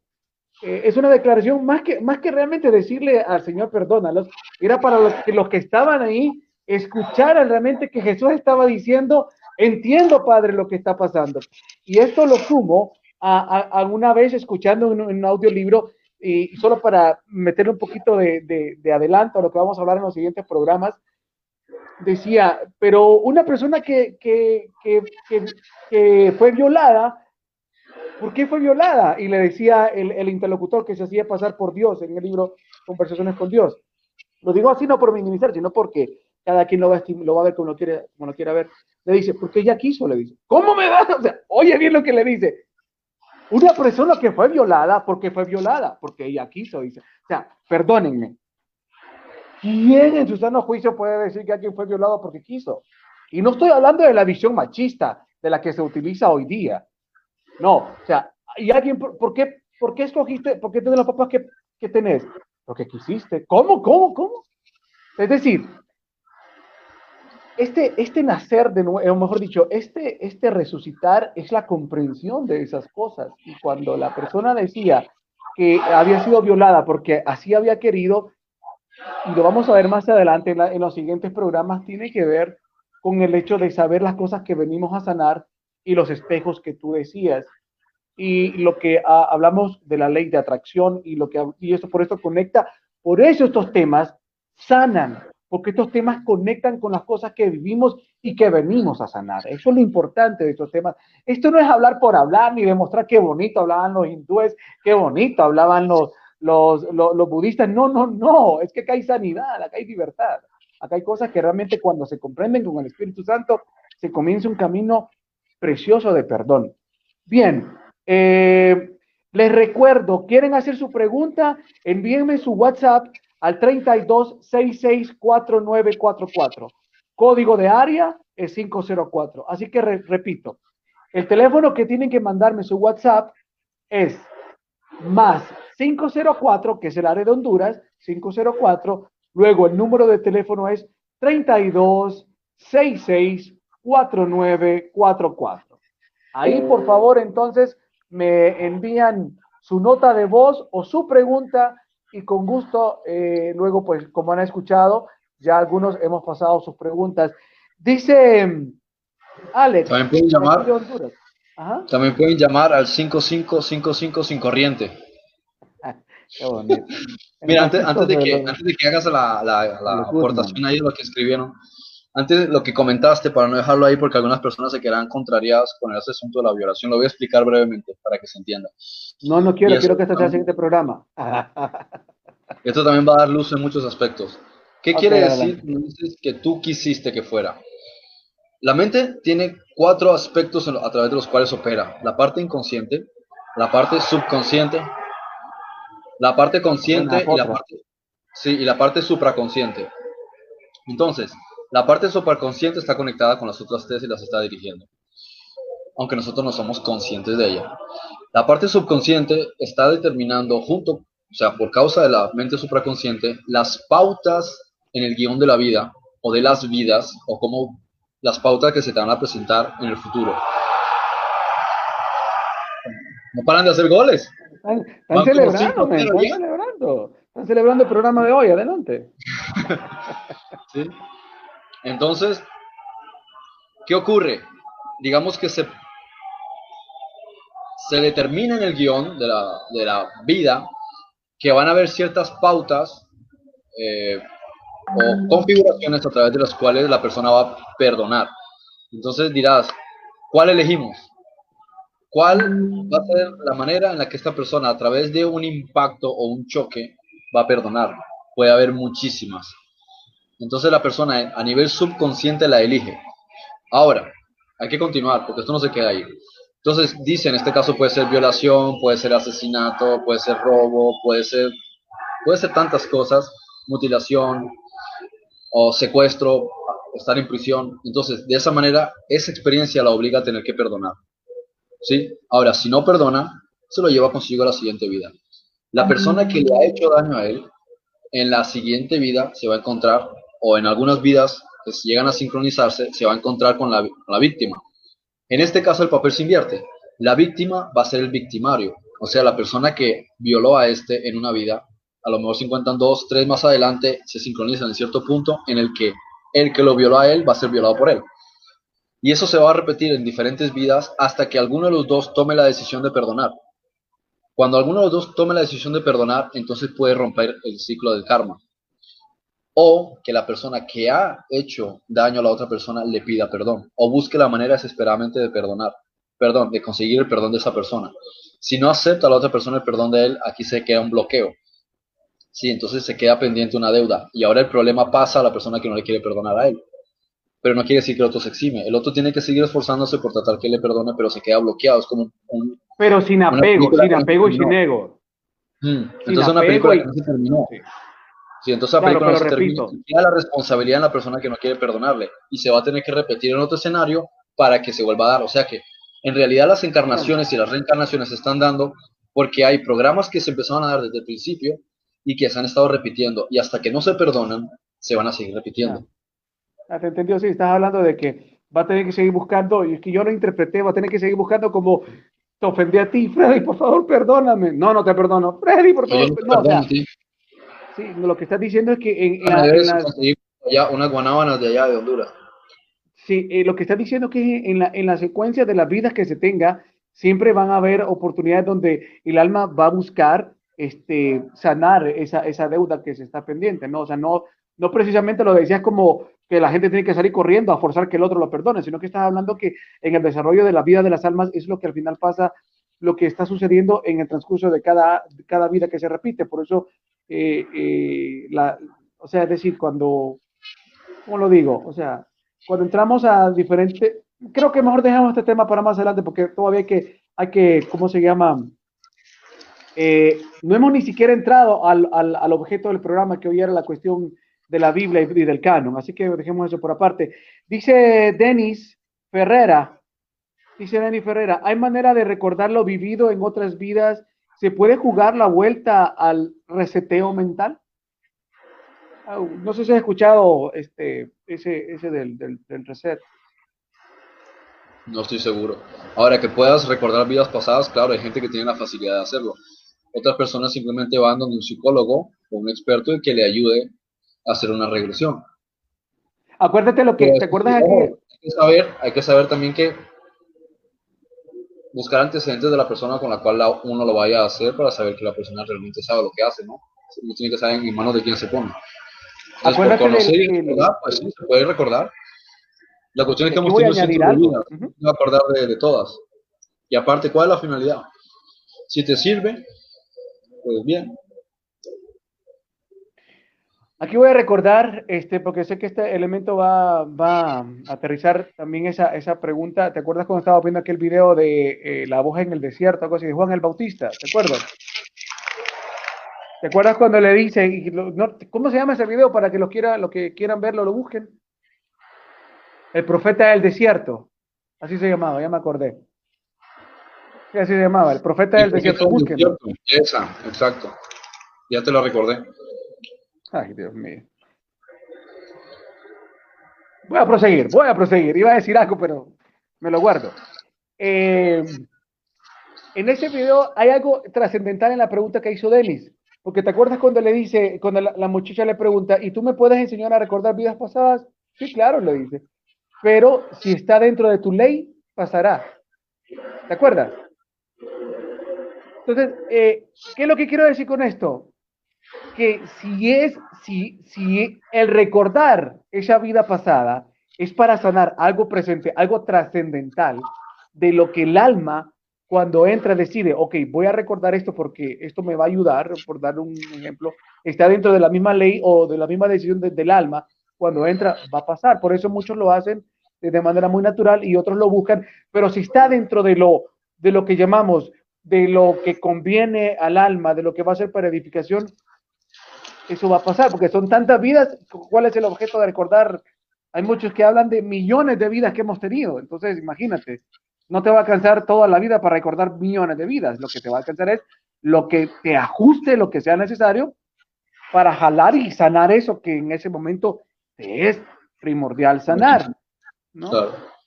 Eh, es una declaración más que, más que realmente decirle al Señor perdónalos, era para los que, los que estaban ahí escucharan realmente que Jesús estaba diciendo, entiendo, Padre, lo que está pasando. Y esto lo sumo a, a, una vez escuchando en, un audiolibro, y solo para meterle un poquito de, de, de, adelanto a lo que vamos a hablar en los siguientes programas, decía, pero una persona que, que, que, que fue violada, ¿por qué fue violada? Y le decía el, el, interlocutor que se hacía pasar por Dios en el libro Conversaciones con Dios. Lo digo así no por minimizar, sino porque cada quien lo va a, lo va a ver como lo, quiere, como lo quiera ver. Le dice, porque ella quiso, le dice. ¿Cómo me da? O sea, oye bien lo que le dice. Una persona que fue violada, porque fue violada, porque ella quiso, dice. O sea, perdónenme. ¿Quién en su sano juicio puede decir que alguien fue violado porque quiso? Y no estoy hablando de la visión machista de la que se utiliza hoy día. No, o sea, ¿y alguien, por, qué, por qué escogiste, por qué tenés los papás que, que tenés? Porque quisiste. ¿Cómo, cómo, cómo? Es decir, este, este nacer de nuevo, mejor dicho, este, este resucitar es la comprensión de esas cosas. Y cuando la persona decía que había sido violada porque así había querido, y lo vamos a ver más adelante en los siguientes programas, tiene que ver con el hecho de saber las cosas que venimos a sanar y los espejos que tú decías. Y lo que ah, hablamos de la ley de atracción y lo que y esto por esto conecta, por eso estos temas sanan, porque estos temas conectan con las cosas que vivimos y que venimos a sanar. Eso es lo importante de estos temas. Esto no es hablar por hablar ni demostrar qué bonito hablaban los hindúes, qué bonito hablaban los, los, los, los budistas. No, no, no, es que acá hay sanidad, acá hay libertad. Acá hay cosas que realmente cuando se comprenden con el Espíritu Santo, se comienza un camino precioso de perdón. Bien, eh, les recuerdo, quieren hacer su pregunta, envíenme su WhatsApp al 32664944. Código de área es 504. Así que repito, el teléfono que tienen que mandarme su WhatsApp es más 504, que es el área de Honduras, 504. Luego el número de teléfono es 3266 4944. Ahí, por favor, entonces me envían su nota de voz o su pregunta y con gusto, eh, luego, pues, como han escuchado, ya algunos hemos pasado sus preguntas. Dice Alex. También pueden llamar. También pueden llamar al 5555 sin corriente. Qué bonito. Mira, antes, de que, antes de que hagas la, la, la aportación ahí de lo que escribieron, antes lo que comentaste, para no dejarlo ahí, porque algunas personas se quedarán contrariadas con ese asunto de la violación, lo voy a explicar brevemente para que se entienda. No, no quiero, quiero que este sea el siguiente programa. Esto también va a dar luz en muchos aspectos. ¿Qué quiere decir que tú quisiste que fuera? La mente tiene cuatro aspectos a través de los cuales opera. La parte inconsciente, la parte subconsciente, la parte consciente y la parte, sí, y la parte supraconsciente. Entonces, la parte superconsciente está conectada con las otras tres y las está dirigiendo, aunque nosotros no somos conscientes de ella. La parte subconsciente está determinando junto, o sea, por causa de la mente supraconsciente, las pautas en el guion de la vida o de las vidas o como las pautas que se te van a presentar en el futuro. No paran de hacer goles. Están, celebrando, están celebrando. Están celebrando el programa de hoy, adelante. ¿Sí? Entonces, ¿qué ocurre? Digamos que se, se determina en el guion de la, de la vida que van a haber ciertas pautas eh, o configuraciones a través de las cuales la persona va a perdonar. Entonces dirás, ¿cuál elegimos? ¿Cuál va a ser la manera en la que esta persona a través de un impacto o un choque va a perdonar? Puede haber muchísimas. Entonces la persona a nivel subconsciente la elige. Ahora, hay que continuar porque esto no se queda ahí. Entonces dice, en este caso puede ser violación, puede ser asesinato, puede ser robo, puede ser, puede ser tantas cosas, mutilación o secuestro, estar en prisión. Entonces, de esa manera, esa experiencia la obliga a tener que perdonar. ¿Sí? Ahora, si no perdona, se lo lleva consigo a la siguiente vida. La persona que le ha hecho daño a él, en la siguiente vida se va a encontrar, o en algunas vidas si llegan a sincronizarse, se va a encontrar con la, la víctima. En este caso, el papel se invierte. La víctima va a ser el victimario, o sea, la persona que violó a este en una vida, a lo mejor se encuentran dos, tres más adelante, se sincronizan en cierto punto en el que el que lo violó a él va a ser violado por él. Y eso se va a repetir en diferentes vidas hasta que alguno de los dos tome la decisión de perdonar. Cuando alguno de los dos tome la decisión de perdonar, entonces puede romper el ciclo del karma. O que la persona que ha hecho daño a la otra persona le pida perdón. O busque la manera desesperadamente de perdonar. Perdón, de conseguir el perdón de esa persona. Si no acepta a la otra persona el perdón de él, aquí se queda un bloqueo. Sí, entonces se queda pendiente una deuda. Y ahora el problema pasa a la persona que no le quiere perdonar a él. Pero no quiere decir que el otro se exime. El otro tiene que seguir esforzándose por tratar que le perdone, pero se queda bloqueado. Es como un. pero sin apego, sin apego y sin ego. Mm, entonces una película que no se terminó. Sí. Entonces la película no se terminó. Queda la responsabilidad en la persona que no quiere perdonarle. Y se va a tener que repetir en otro escenario para que se vuelva a dar. O sea que en realidad las encarnaciones y las reencarnaciones se están dando porque hay programas que se empezaron a dar desde el principio y que se han estado repitiendo y hasta que no se perdonan, se van a seguir repitiendo. Ah, te entendió, sí, estás hablando de que va a tener que seguir buscando, y es que yo lo interpreté, va a tener que seguir buscando como te ofendí a ti, Freddy, por favor, perdóname. No, no te perdono. Freddy, por favor, no, sí. lo que estás diciendo es que en, ya unas guanábanas de allá de Honduras. Sí, eh, lo que estás diciendo es que en la, en la secuencia de las vidas que se tenga, siempre van a haber oportunidades donde el alma va a buscar este, sanar esa, esa deuda que se está pendiente, ¿no? O sea, no, no precisamente lo decías como que la gente tiene que salir corriendo a forzar que el otro lo perdone, sino que estás hablando que en el desarrollo de la vida de las almas es lo que al final pasa, lo que está sucediendo en el transcurso de cada, cada vida que se repite. Por eso, eh, eh, o sea, es decir, cuando, ¿cómo lo digo? O sea, cuando entramos a diferentes, creo que mejor dejamos este tema para más adelante porque todavía hay que, hay que ¿cómo se llama? Eh, no hemos ni siquiera entrado al, al, al, objeto del programa que hoy era la cuestión de la Biblia y, del canon, así que dejemos eso por aparte. Dice Denis Ferrera, dice Denis Ferrera, ¿hay manera de recordar lo vivido en otras vidas? ¿Se puede jugar la vuelta al reseteo mental? No sé si has escuchado este, ese, ese del, del, del reset. No estoy seguro. Ahora, que puedas recordar vidas pasadas, claro, hay gente que tiene la facilidad de hacerlo. Otras personas simplemente van donde un psicólogo o un experto que le ayude a hacer una regresión. Acuérdate lo que, ¿te acuerdas? Hay que saber, hay que saber también que buscar antecedentes de la persona con la cual uno lo vaya a hacer para saber que la persona realmente sabe lo que hace, ¿no? Uno tiene que saber en manos de quién se pone. Entonces, por conocer y recordar, pues sí, se puede recordar. La cuestión es que hemos tenido siempre vida, no acordar de, de todas. Y aparte, ¿cuál es la finalidad? Si te sirve, pues bien. Aquí voy a recordar, este, porque sé que este elemento va, va a aterrizar también esa, esa pregunta. ¿Te acuerdas cuando estaba viendo aquel video de eh, la voz en el desierto, algo así, de Juan el Bautista? ¿Te acuerdas? ¿Te acuerdas cuando le dice, ¿cómo se llama ese video para que los, quiera, los que quieran verlo lo busquen? El profeta del desierto. Así se llamaba, ya me acordé así se llamaba, el profeta del desierto. Esa, exacto. Ya te lo recordé. Ay, Dios mío. Voy a proseguir, voy a proseguir. Iba a decir algo, pero me lo guardo. Eh, en ese video hay algo trascendental en la pregunta que hizo Denis. Porque te acuerdas cuando le dice, cuando la, la, muchacha le pregunta, ¿y tú me puedes enseñar a recordar vidas pasadas? Sí, claro, le dice. Pero si está dentro de tu ley, pasará. ¿Te acuerdas? Entonces, eh, ¿qué es lo que quiero decir con esto? Que si es, si, si el recordar esa vida pasada es para sanar algo presente, algo trascendental de lo que el alma cuando entra decide, ok, voy a recordar esto porque esto me va a ayudar, por dar un ejemplo, está dentro de la misma ley o de la misma decisión del alma, cuando entra va a pasar. Por eso muchos lo hacen de manera muy natural y otros lo buscan, pero si está dentro de lo, de lo que llamamos de lo que conviene al alma, de lo que va a ser para edificación, eso va a pasar, porque son tantas vidas, ¿cuál es el objeto de recordar Hay muchos que hablan de millones de vidas que hemos tenido. Entonces, imagínate, no te va a alcanzar toda la vida para recordar millones de vidas. Lo que te va a alcanzar es lo que te ajuste, lo que sea necesario para jalar y sanar eso que en ese momento te es primordial sanar. ¿no?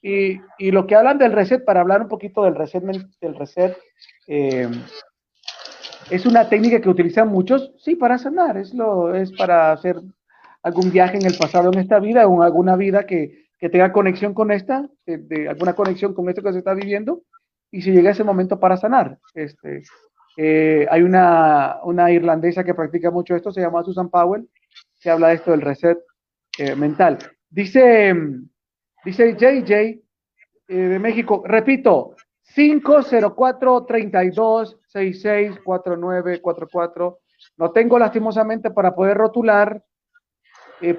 Y, y, lo que hablan del reset, para hablar un poquito del reset, del reset eh, es una técnica que utilizan muchos, sí, para sanar, es, lo, es para hacer algún viaje en el pasado en esta vida o en alguna vida que, que tenga conexión con esta, de, alguna conexión con esto que se está viviendo, y si llega ese momento para sanar. Este, eh, hay una, una, irlandesa que practica mucho esto, se llama Susan Powell, que habla de esto del reset eh, mental. Dice, dice JJ eh, de México, repito, 504-32-66-4944. No tengo lastimosamente para poder rotular,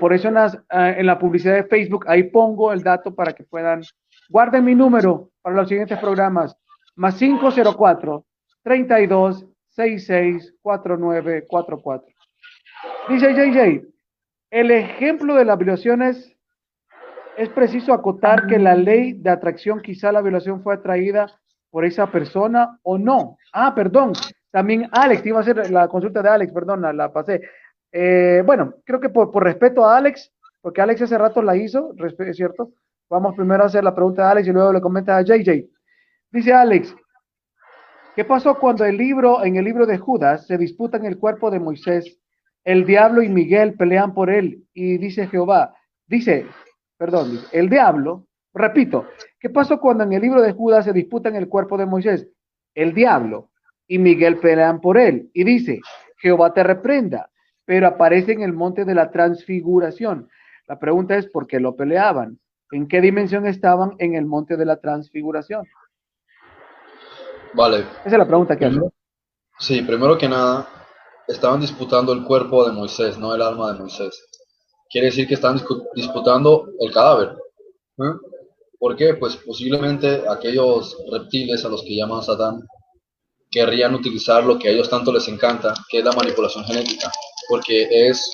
por eso en, las, en la publicidad de Facebook, ahí pongo el dato para que puedan, guarden mi número para los siguientes programas, más 504 32 66 49 44. Dice JJ, el ejemplo de las violaciones es preciso acotar que la ley de atracción, quizá la violación fue atraída por esa persona o no. Ah, perdón, también Alex, iba a hacer la consulta de Alex, perdón, la, pasé. Eh, bueno, creo que por, por, respeto a Alex, porque Alex hace rato la hizo, es cierto. Vamos primero a hacer la pregunta de Alex y luego le comenta a JJ. Dice Alex, ¿Qué pasó cuando el libro, en el libro de Judas, se disputan el cuerpo de Moisés? El diablo y Miguel pelean por él y dice Jehová, dice, perdón, el diablo, repito, ¿qué pasó cuando en el libro de Judas se disputan el cuerpo de Moisés? El diablo y Miguel pelean por él y dice, Jehová te reprenda, pero aparece en el monte de la transfiguración. La pregunta es, ¿por qué lo peleaban? ¿En qué dimensión estaban en el monte de la transfiguración? Vale. Esa es la pregunta que hago. Sí, primero que nada, estaban disputando el cuerpo de Moisés, no el alma de Moisés. Quiere decir que están disputando el cadáver. ¿eh? ¿Por qué? Pues posiblemente aquellos reptiles a los que llaman Satán querrían utilizar lo que a ellos tanto les encanta, que es la manipulación genética, porque es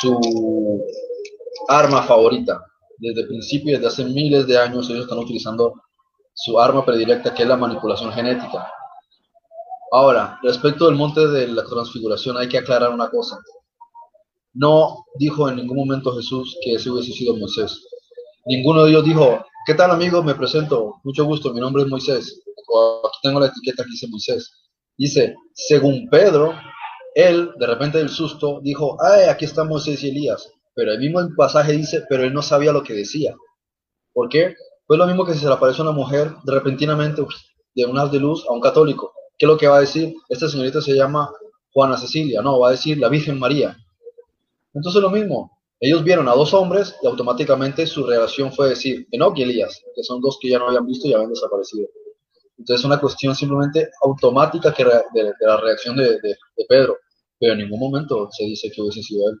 su arma favorita. Desde principio, desde hace miles de años, ellos están utilizando su arma predilecta, que es la manipulación genética. Ahora, respecto del monte de la transfiguración, hay que aclarar una cosa. No dijo en ningún momento Jesús que ese hubiese sido Moisés. Ninguno de ellos dijo, ¿qué tal amigos? Me presento, mucho gusto, mi nombre es Moisés. aquí tengo la etiqueta que dice Moisés. Dice, según Pedro, él, de repente del susto, dijo, ay, aquí está Moisés y Elías. Pero el mismo pasaje dice, pero él no sabía lo que decía. ¿Por qué? Fue lo mismo que si se le aparece una mujer de repentinamente de un haz de luz a un católico. ¿Qué es lo que va a decir? Esta señorita se llama Juana Cecilia, no, va a decir la Virgen María. Entonces lo mismo, ellos vieron a dos hombres y automáticamente su reacción fue decir Enoch y Elías, que son dos que ya no habían visto y habían desaparecido. Entonces es una cuestión simplemente automática que de, la reacción de, de, Pedro, pero en ningún momento se dice que hubiese sido él.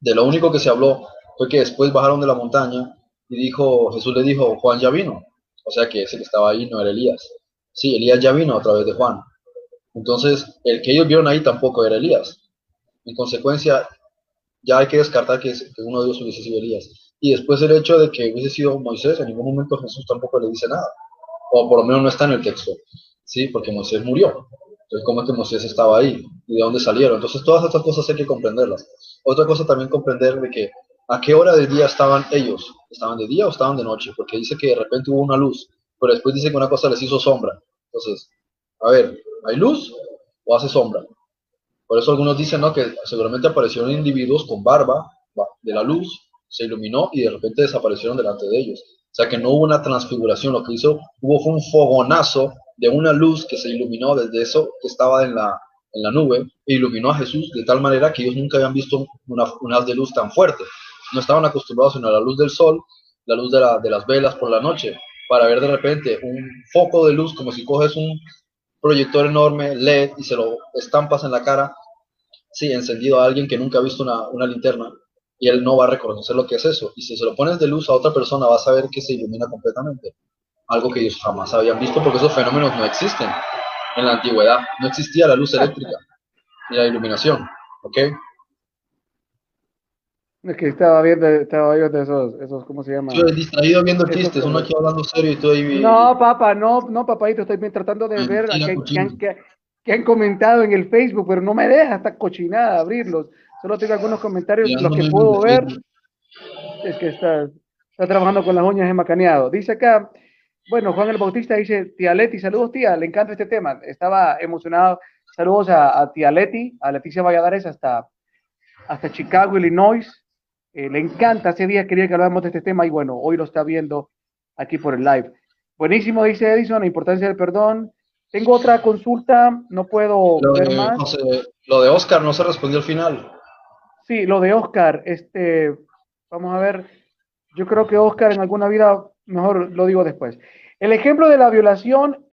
De lo único que se habló fue que después bajaron de la montaña y dijo, Jesús le dijo, Juan ya vino. O sea que ese que estaba ahí no era Elías. Sí, Elías ya vino a través de Juan. Entonces, el que ellos vieron ahí tampoco era Elías. En consecuencia, ya hay que descartar que, uno de ellos hubiese sido Elías. Y después el hecho de que hubiese sido Moisés, en ningún momento Jesús tampoco le dice nada. O por lo menos no está en el texto. Sí, porque Moisés murió. Entonces, ¿cómo es que Moisés estaba ahí? ¿Y de dónde salieron? Entonces, todas estas cosas hay que comprenderlas. Otra cosa también comprender de que ¿A qué hora del día estaban ellos? ¿Estaban de día o estaban de noche? Porque dice que de repente hubo una luz, pero después dice que una cosa les hizo sombra. Entonces, a ver, ¿hay luz o hace sombra? Por eso algunos dicen ¿no? que seguramente aparecieron individuos con barba de la luz, se iluminó y de repente desaparecieron delante de ellos. O sea que no hubo una transfiguración, lo que hizo, hubo fue un fogonazo de una luz que se iluminó desde eso que estaba en la, en la nube e iluminó a Jesús de tal manera que ellos nunca habían visto una, una haz de luz tan fuerte no estaban acostumbrados sino a la luz del sol, la luz de, las velas por la noche, para ver de repente un foco de luz como si coges un proyector enorme LED y se lo estampas en la cara, sí, encendido a alguien que nunca ha visto una, linterna y él no va a reconocer lo que es eso. Y si se lo pones de luz a otra persona, va a saber que se ilumina completamente. Algo que ellos jamás habían visto porque esos fenómenos no existen en la antigüedad. No existía la luz eléctrica ni la iluminación. ¿Ok? Es que estaba viendo, estaba viendo esos, esos, ¿cómo se llama? Estoy distraído viendo chistes, uno aquí hablando serio y tú ahí. No, papá, no, no, papadito, estoy tratando de ver que, han, comentado en el Facebook, pero no me deja esta cochinada abrirlos. Solo tengo algunos comentarios, los que puedo ver. Es que está, está trabajando con las uñas de macaneado. Dice acá, bueno, Juan el Bautista dice, tía Leti, saludos tía, le encanta este tema. Estaba emocionado. Saludos a, a tía Leti, a Leticia Valladares hasta, hasta Chicago, Illinois. Eh, le encanta, hace días quería que habláramos de este tema y bueno, hoy lo está viendo aquí por el live. Buenísimo, dice Edison, la importancia del perdón. Tengo otra consulta, no puedo ver más. lo de Oscar no se respondió al final. Sí, lo de Oscar, este, vamos a ver, yo creo que Oscar en alguna vida, mejor lo digo después. El ejemplo de la violación